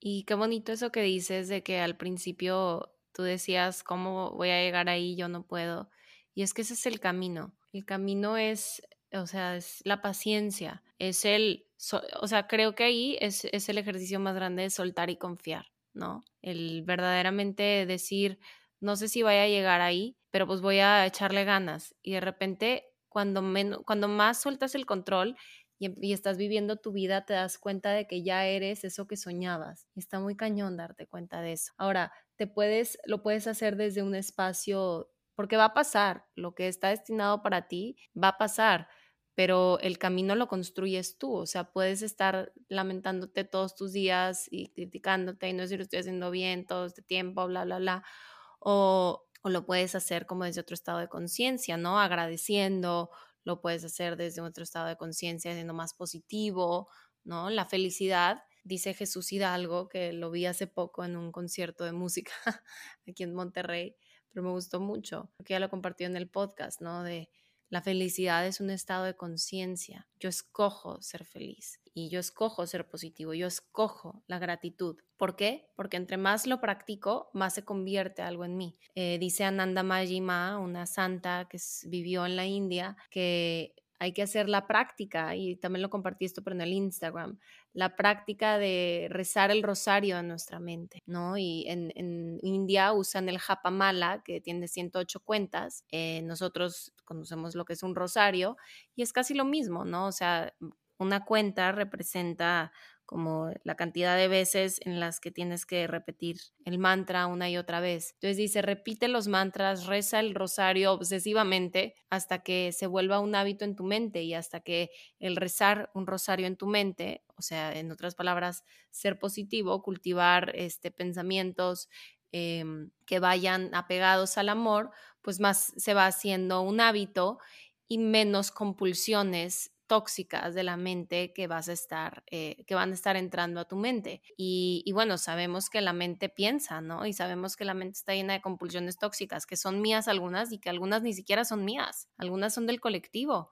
Y qué bonito eso que dices de que al principio tú decías, ¿cómo voy a llegar ahí? Yo no puedo. Y es que ese es el camino. El camino es o sea, es la paciencia, es el, o sea, creo que ahí es, es el ejercicio más grande de soltar y confiar, ¿no? El verdaderamente decir, no sé si vaya a llegar ahí, pero pues voy a echarle ganas. Y de repente, cuando, cuando más sueltas el control y, y, estás viviendo tu vida, te das cuenta de que ya eres eso que soñabas. Y está muy cañón darte cuenta de eso. Ahora, te puedes, lo puedes hacer desde un espacio, porque va a pasar, lo que está destinado para ti va a pasar pero el camino lo construyes tú, o sea, puedes estar lamentándote todos tus días y criticándote y no si lo estoy haciendo bien todo este tiempo, bla, bla, bla, o, lo puedes hacer como desde otro estado de conciencia, ¿no? Agradeciendo, lo puedes hacer desde otro estado de conciencia, siendo más positivo, ¿no? La felicidad, dice Jesús Hidalgo, que lo vi hace poco en un concierto de música aquí en Monterrey, pero me gustó mucho, porque ya lo compartió en el podcast, ¿no? De la felicidad es un estado de conciencia. Yo escojo ser feliz y yo escojo ser positivo, yo escojo la gratitud. ¿Por qué? Porque entre más lo practico, más se convierte algo en mí. Eh, dice Ananda Majima, una santa que vivió en la India, que hay que hacer la práctica, y también lo compartí esto pero en el Instagram, la práctica de rezar el rosario en nuestra mente, ¿no? Y en, India usan el Japamala, que tiene 108 cuentas, eh, nosotros conocemos lo que es un rosario, y es casi lo mismo, ¿no? O sea, una cuenta representa como la cantidad de veces en las que tienes que repetir el mantra una y otra vez. Entonces dice, repite los mantras, reza el rosario obsesivamente hasta que se vuelva un hábito en tu mente y hasta que el rezar un rosario en tu mente, o sea, en otras palabras, ser positivo, cultivar este, pensamientos em, que vayan apegados al amor, pues más se va haciendo un hábito y menos compulsiones tóxicas de la mente que vas a estar, eh, que van a estar entrando a tu mente. Y, bueno, sabemos que la mente piensa, ¿no? Y sabemos que la mente está llena de compulsiones tóxicas, que son mías algunas y que algunas ni siquiera son mías, algunas son del colectivo.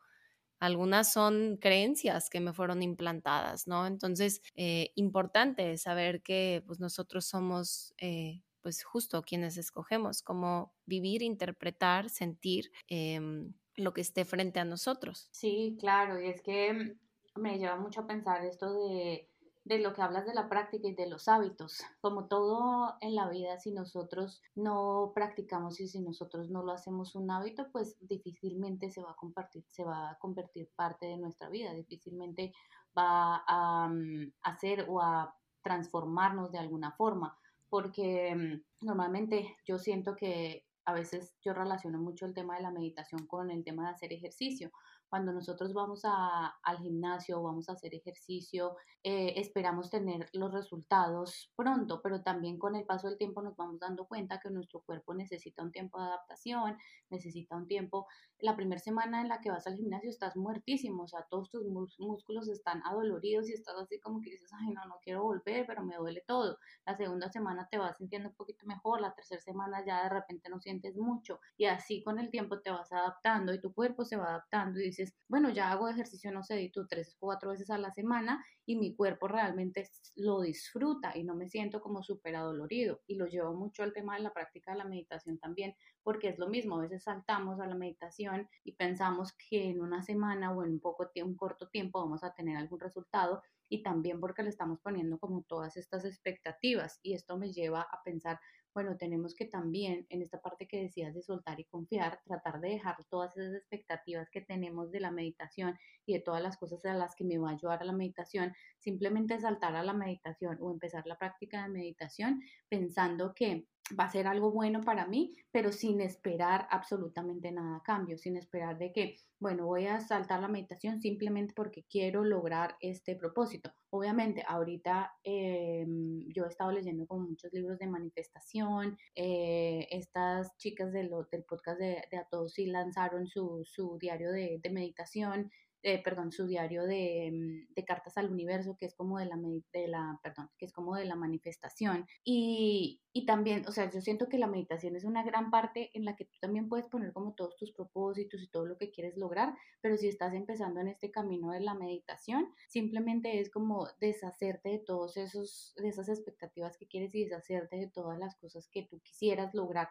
Algunas son creencias que me fueron implantadas, ¿no? Entonces, eh, importante saber que pues, nosotros somos eh, pues justo quienes escogemos cómo vivir, interpretar, sentir, em, lo que esté frente a nosotros. Sí, claro, y es que me lleva mucho a pensar esto de, de lo que hablas de la práctica y de los hábitos. Como todo en la vida, si nosotros no practicamos y si nosotros no lo hacemos un hábito, pues difícilmente se va a compartir, se va a convertir parte de nuestra vida, difícilmente va a mm, hacer o a transformarnos de alguna forma, porque mm, normalmente yo siento que a veces yo relaciono mucho el tema de la meditación con el tema de hacer ejercicio. Cuando nosotros vamos a, al gimnasio vamos a hacer ejercicio, eh, esperamos tener los resultados pronto, pero también con el paso del tiempo nos vamos dando cuenta que nuestro cuerpo necesita un tiempo de adaptación, necesita un tiempo. La primera semana en la que vas al gimnasio estás muertísimo, o sea, todos tus músculos están adoloridos y estás así como que dices, ay, no, no quiero volver, pero me duele todo. La segunda semana te vas sintiendo un poquito mejor, la tercera semana ya de repente no sientes mucho y así con el tiempo te vas adaptando y tu cuerpo se va adaptando y dices, bueno, ya hago ejercicio, no sé, tú tres o cuatro veces a la semana y mi cuerpo realmente lo disfruta y no me siento como súper adolorido. Y lo llevo mucho al tema de la práctica de la meditación también, porque es lo mismo, a veces saltamos a la meditación y pensamos que en una semana o en un, poco, un corto tiempo vamos a tener algún resultado y también porque le estamos poniendo como todas estas expectativas y esto me lleva a pensar, bueno, tenemos que también en esta parte que decías de soltar y confiar, tratar de dejar todas esas expectativas que tenemos de la meditación y de todas las cosas a las que me va a ayudar a la meditación, simplemente saltar a la meditación o empezar la práctica de meditación pensando que va a ser algo bueno para mí, pero sin esperar absolutamente nada a cambio, sin esperar de que, bueno, voy a saltar la meditación simplemente porque quiero lograr este propósito. Obviamente, ahorita em, yo he estado leyendo con muchos libros de manifestación, eh, estas chicas del, podcast de, de A Todos sí lanzaron su, su diario de meditación, eh, perdón, su diario de, mm, de, cartas al universo, que es como de la, de la, perdón, que es como de la manifestación. Y, y, también, o sea, yo siento que la meditación es una gran parte en la que tú también puedes poner como todos tus propósitos y todo lo que quieres lograr, pero si estás empezando en este camino de la meditación, simplemente es como deshacerte de todos esos, de esas expectativas que quieres y deshacerte de todas las cosas que tú quisieras lograr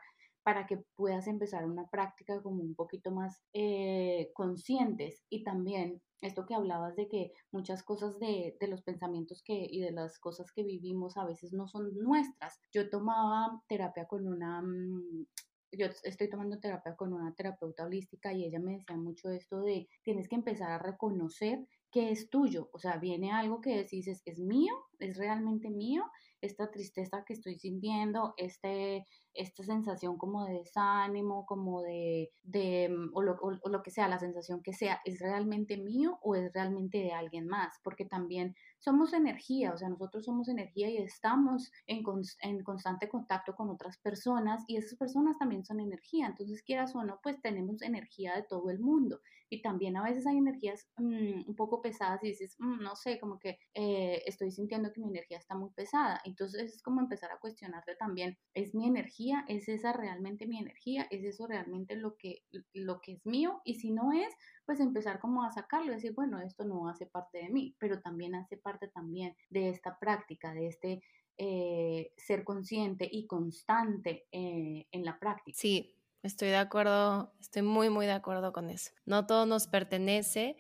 para que puedas empezar una práctica como un poquito más eh, conscientes y también esto que hablabas de que muchas cosas de, de, los pensamientos que, y de las cosas que vivimos a veces no son nuestras. Yo tomaba terapia con una, mm, yo estoy tomando terapia con una terapeuta holística y ella me decía mucho esto de tienes que empezar a reconocer que es tuyo, o sea, viene algo que dices es mío, es realmente mío, esta tristeza que estoy sintiendo, este esta sensación como de desánimo, como de, de mm, o, lo, o lo que sea, la sensación que sea, ¿es realmente mío o es realmente de alguien más? Porque también somos energía, o sea, nosotros somos energía y estamos en, en, constante contacto con otras personas y esas personas también son energía, entonces quieras o no, pues tenemos energía de todo el mundo y también a veces hay energías mm, un poco pesadas y dices, mm, no sé, como que eh, estoy sintiendo que mi energía está muy pesada, entonces es como empezar a cuestionarte también, ¿es mi energía? ¿Es esa realmente mi energía? ¿Es eso realmente lo que, lo que es mío? Y si no es, pues empezar como a sacarlo y decir, bueno, esto no hace parte de mí, pero también hace parte también de esta práctica, de este eh, ser consciente y constante eh, en la práctica. Sí, estoy de acuerdo, estoy muy, muy de acuerdo con eso. No todo nos pertenece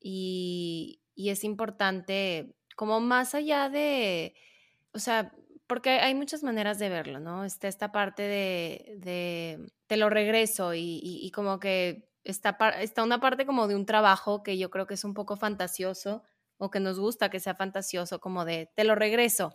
y, y es importante, como más allá de, o sea, porque hay muchas maneras de verlo, ¿no? Está esta parte de, de te lo regreso y, y como que está, está una parte como de un trabajo que yo creo que es un poco fantasioso o que nos gusta que sea fantasioso, como de te lo regreso,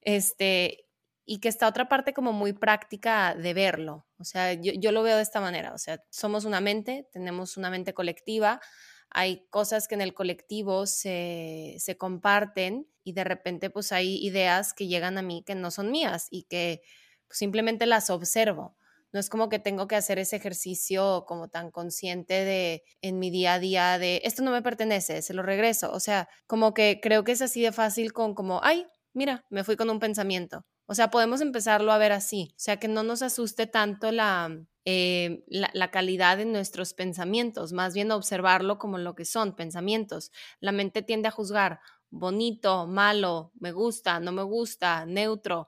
este, y que está otra parte como muy práctica de verlo. O sea, yo, yo lo veo de esta manera, o sea, somos una mente, tenemos una mente colectiva, hay cosas que en el colectivo se, se, comparten y de repente pues hay ideas que llegan a mí que no son mías y que pues, simplemente las observo. No es como que tengo que hacer ese ejercicio como tan consciente de en mi día a día de esto no me pertenece, se lo regreso. O sea, como que creo que es así de fácil con como, ay, mira, me fui con un pensamiento. O sea, podemos empezarlo a ver así. O sea, que no nos asuste tanto la, eh, la, la, calidad de nuestros pensamientos, más bien observarlo como lo que son, pensamientos. La mente tiende a juzgar bonito, malo, me gusta, no me gusta, neutro.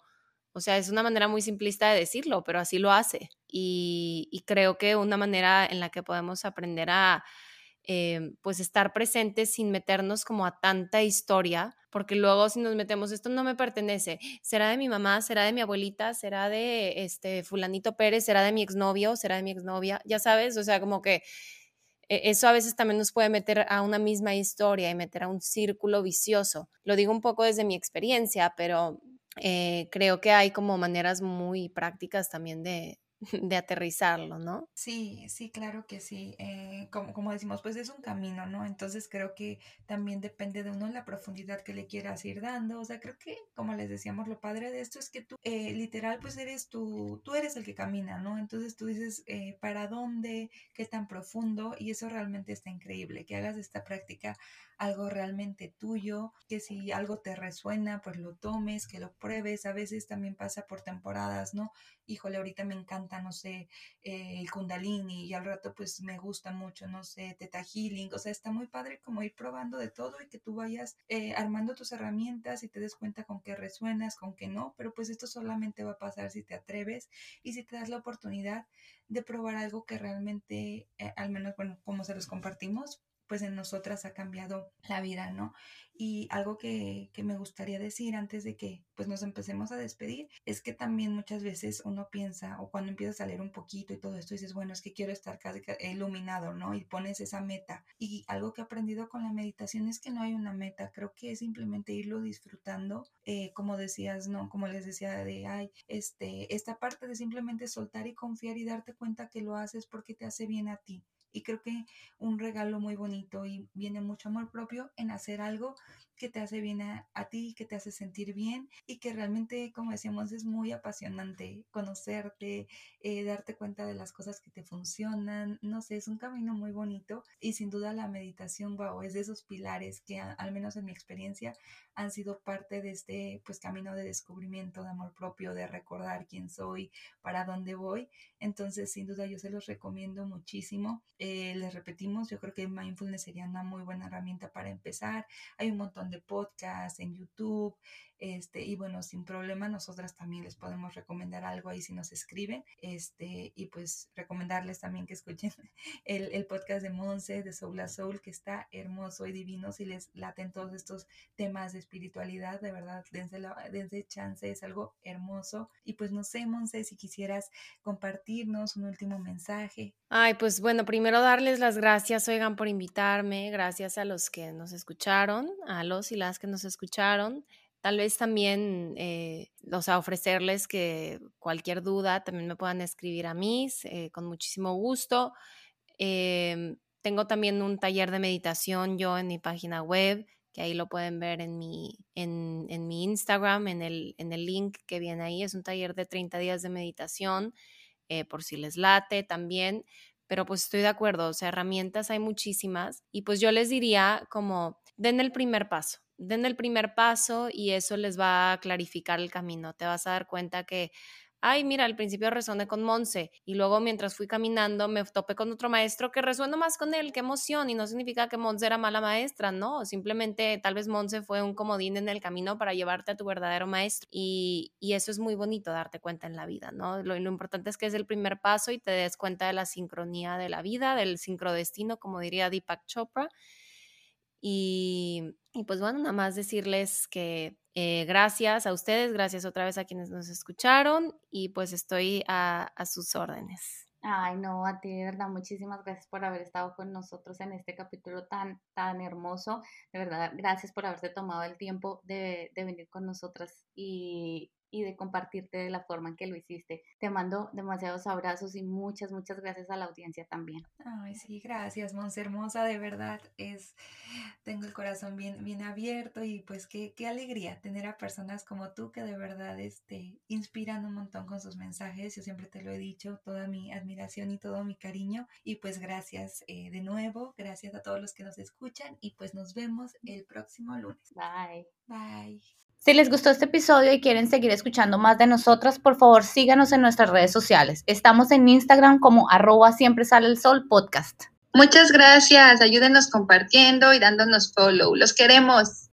O sea, es una manera muy simplista de decirlo, pero así lo hace. Y, creo que una manera en la que podemos aprender a, eh, pues, estar presentes sin meternos como a tanta historia, porque luego si nos metemos, esto no me pertenece, será de mi mamá, será de mi abuelita, será de este fulanito Pérez, será de mi exnovio, será de mi exnovia, ya sabes, o sea, como que e, eso a veces también nos puede meter a una misma historia y meter a un círculo vicioso. Lo digo un poco desde mi experiencia, pero eh, creo que hay como maneras muy prácticas también de, de aterrizarlo, ¿no? Sí, sí, claro que sí. Eh, como, como decimos, pues es un camino, ¿no? Entonces creo que también depende de uno la profundidad que le quieras ir dando. O sea, creo que, como les decíamos, lo padre de esto es que tú, eh, literal, pues eres tú, tú eres el que camina, ¿no? Entonces tú dices, eh, ¿para dónde? ¿Qué tan profundo? Y eso realmente está increíble, que hagas esta práctica algo realmente tuyo, que si algo te resuena, pues lo tomes, que lo pruebes. A veces también pasa por temporadas, ¿no? Híjole, ahorita me encanta, no sé, eh, el kundalini y al rato pues me gusta mucho, no sé, teta healing. O sea, está muy padre como ir probando de todo y que tú vayas eh, armando tus herramientas y te des cuenta con qué resuenas, con qué no. Pero pues esto solamente va a pasar si te atreves y si te das la oportunidad de probar algo que realmente, eh, al menos, bueno, como se los compartimos, pues en nosotras ha cambiado la vida, ¿no? Y algo que, que, me gustaría decir antes de que pues nos empecemos a despedir es que también muchas veces uno piensa o cuando empiezas a leer un poquito y todo esto dices, bueno, es que quiero estar casi iluminado, ¿no? Y pones esa meta. Y algo que he aprendido con la meditación es que no hay una meta, creo que es simplemente irlo disfrutando, eh, como decías, ¿no? Como les decía de, ay, este, esta parte de simplemente soltar y confiar y darte cuenta que lo haces porque te hace bien a ti y creo que un regalo muy bonito y viene mucho amor propio en hacer algo que te hace bien a, ti, que te hace sentir bien y que realmente, como decíamos, es muy apasionante conocerte, eh, darte cuenta de las cosas que te funcionan. No sé, es un camino muy bonito y sin duda la meditación, wow, es de esos pilares que al menos en mi experiencia han sido parte de este pues camino de descubrimiento, de amor propio, de recordar quién soy, para dónde voy. Entonces, sin duda yo se los recomiendo muchísimo. Eh, les repetimos, yo creo que mindfulness sería una muy buena herramienta para empezar. Hay un montón de podcasts en YouTube, este, y bueno, sin problema, nosotras también les podemos recomendar algo ahí si nos escriben. Este, y pues recomendarles también que escuchen el, el podcast de Monse, de Soul a Soul, que está hermoso y divino. Si les laten todos estos temas de espiritualidad, de verdad, dense, la, dense chance, es algo hermoso. Y pues no sé, Monse, si quisieras compartirnos un último mensaje. Ay, pues bueno, primero darles las gracias, oigan, por invitarme. Gracias a los que nos escucharon, a los y las que nos escucharon. Tal vez también, eh, o sea, ofrecerles que cualquier duda también me puedan escribir a mí eh, con muchísimo gusto. Em, tengo también un taller de meditación yo en mi página web, que ahí lo pueden ver en mi, en, en mi Instagram, en el, en el link que viene ahí. Es un taller de 30 días de meditación, eh, por si les late también. Pero pues estoy de acuerdo, o sea, herramientas hay muchísimas. Y pues yo les diría como, den el primer paso den el primer paso y eso les va a clarificar el camino. Te vas a dar cuenta que, ay, mira, al principio resoné con Monse y luego mientras fui caminando me topé con otro maestro que resueno más con él, qué emoción. Y no significa que Monse era mala maestra, no, simplemente tal vez Monse fue un comodín en el camino para llevarte a tu verdadero maestro. Y, eso es muy bonito darte cuenta en la vida, ¿no? Lo, lo importante es que es el primer paso y te des cuenta de la sincronía de la vida, del sincrodestino, como diría Deepak Chopra y, pues bueno, nada más decirles que eh, gracias a ustedes, gracias otra vez a quienes nos escucharon y pues estoy a, sus órdenes. Ay, no, a ti de verdad, muchísimas gracias por haber estado con nosotros en este capítulo tan, tan hermoso. De verdad, gracias por haberte tomado el tiempo de, de venir con nosotras y, y de compartirte de la forma en que lo hiciste. Te mando demasiados abrazos y muchas, muchas gracias a la audiencia también. Ay, sí, gracias, Monse Hermosa, de verdad es, tengo el corazón bien, bien abierto y pues qué, qué alegría tener a personas como tú que de verdad este, inspiran un montón con sus mensajes. Yo siempre te lo he dicho, toda mi admiración y todo mi cariño. Y pues gracias eh, de nuevo, gracias a todos los que nos escuchan y pues nos vemos el próximo lunes. Bye. Bye. Si les gustó este episodio y quieren seguir escuchando más de nosotras, por favor síganos en nuestras redes sociales. Estamos en Instagram como arroba siempre sale el sol podcast. Muchas gracias, ayúdenos compartiendo y dándonos follow. Los queremos.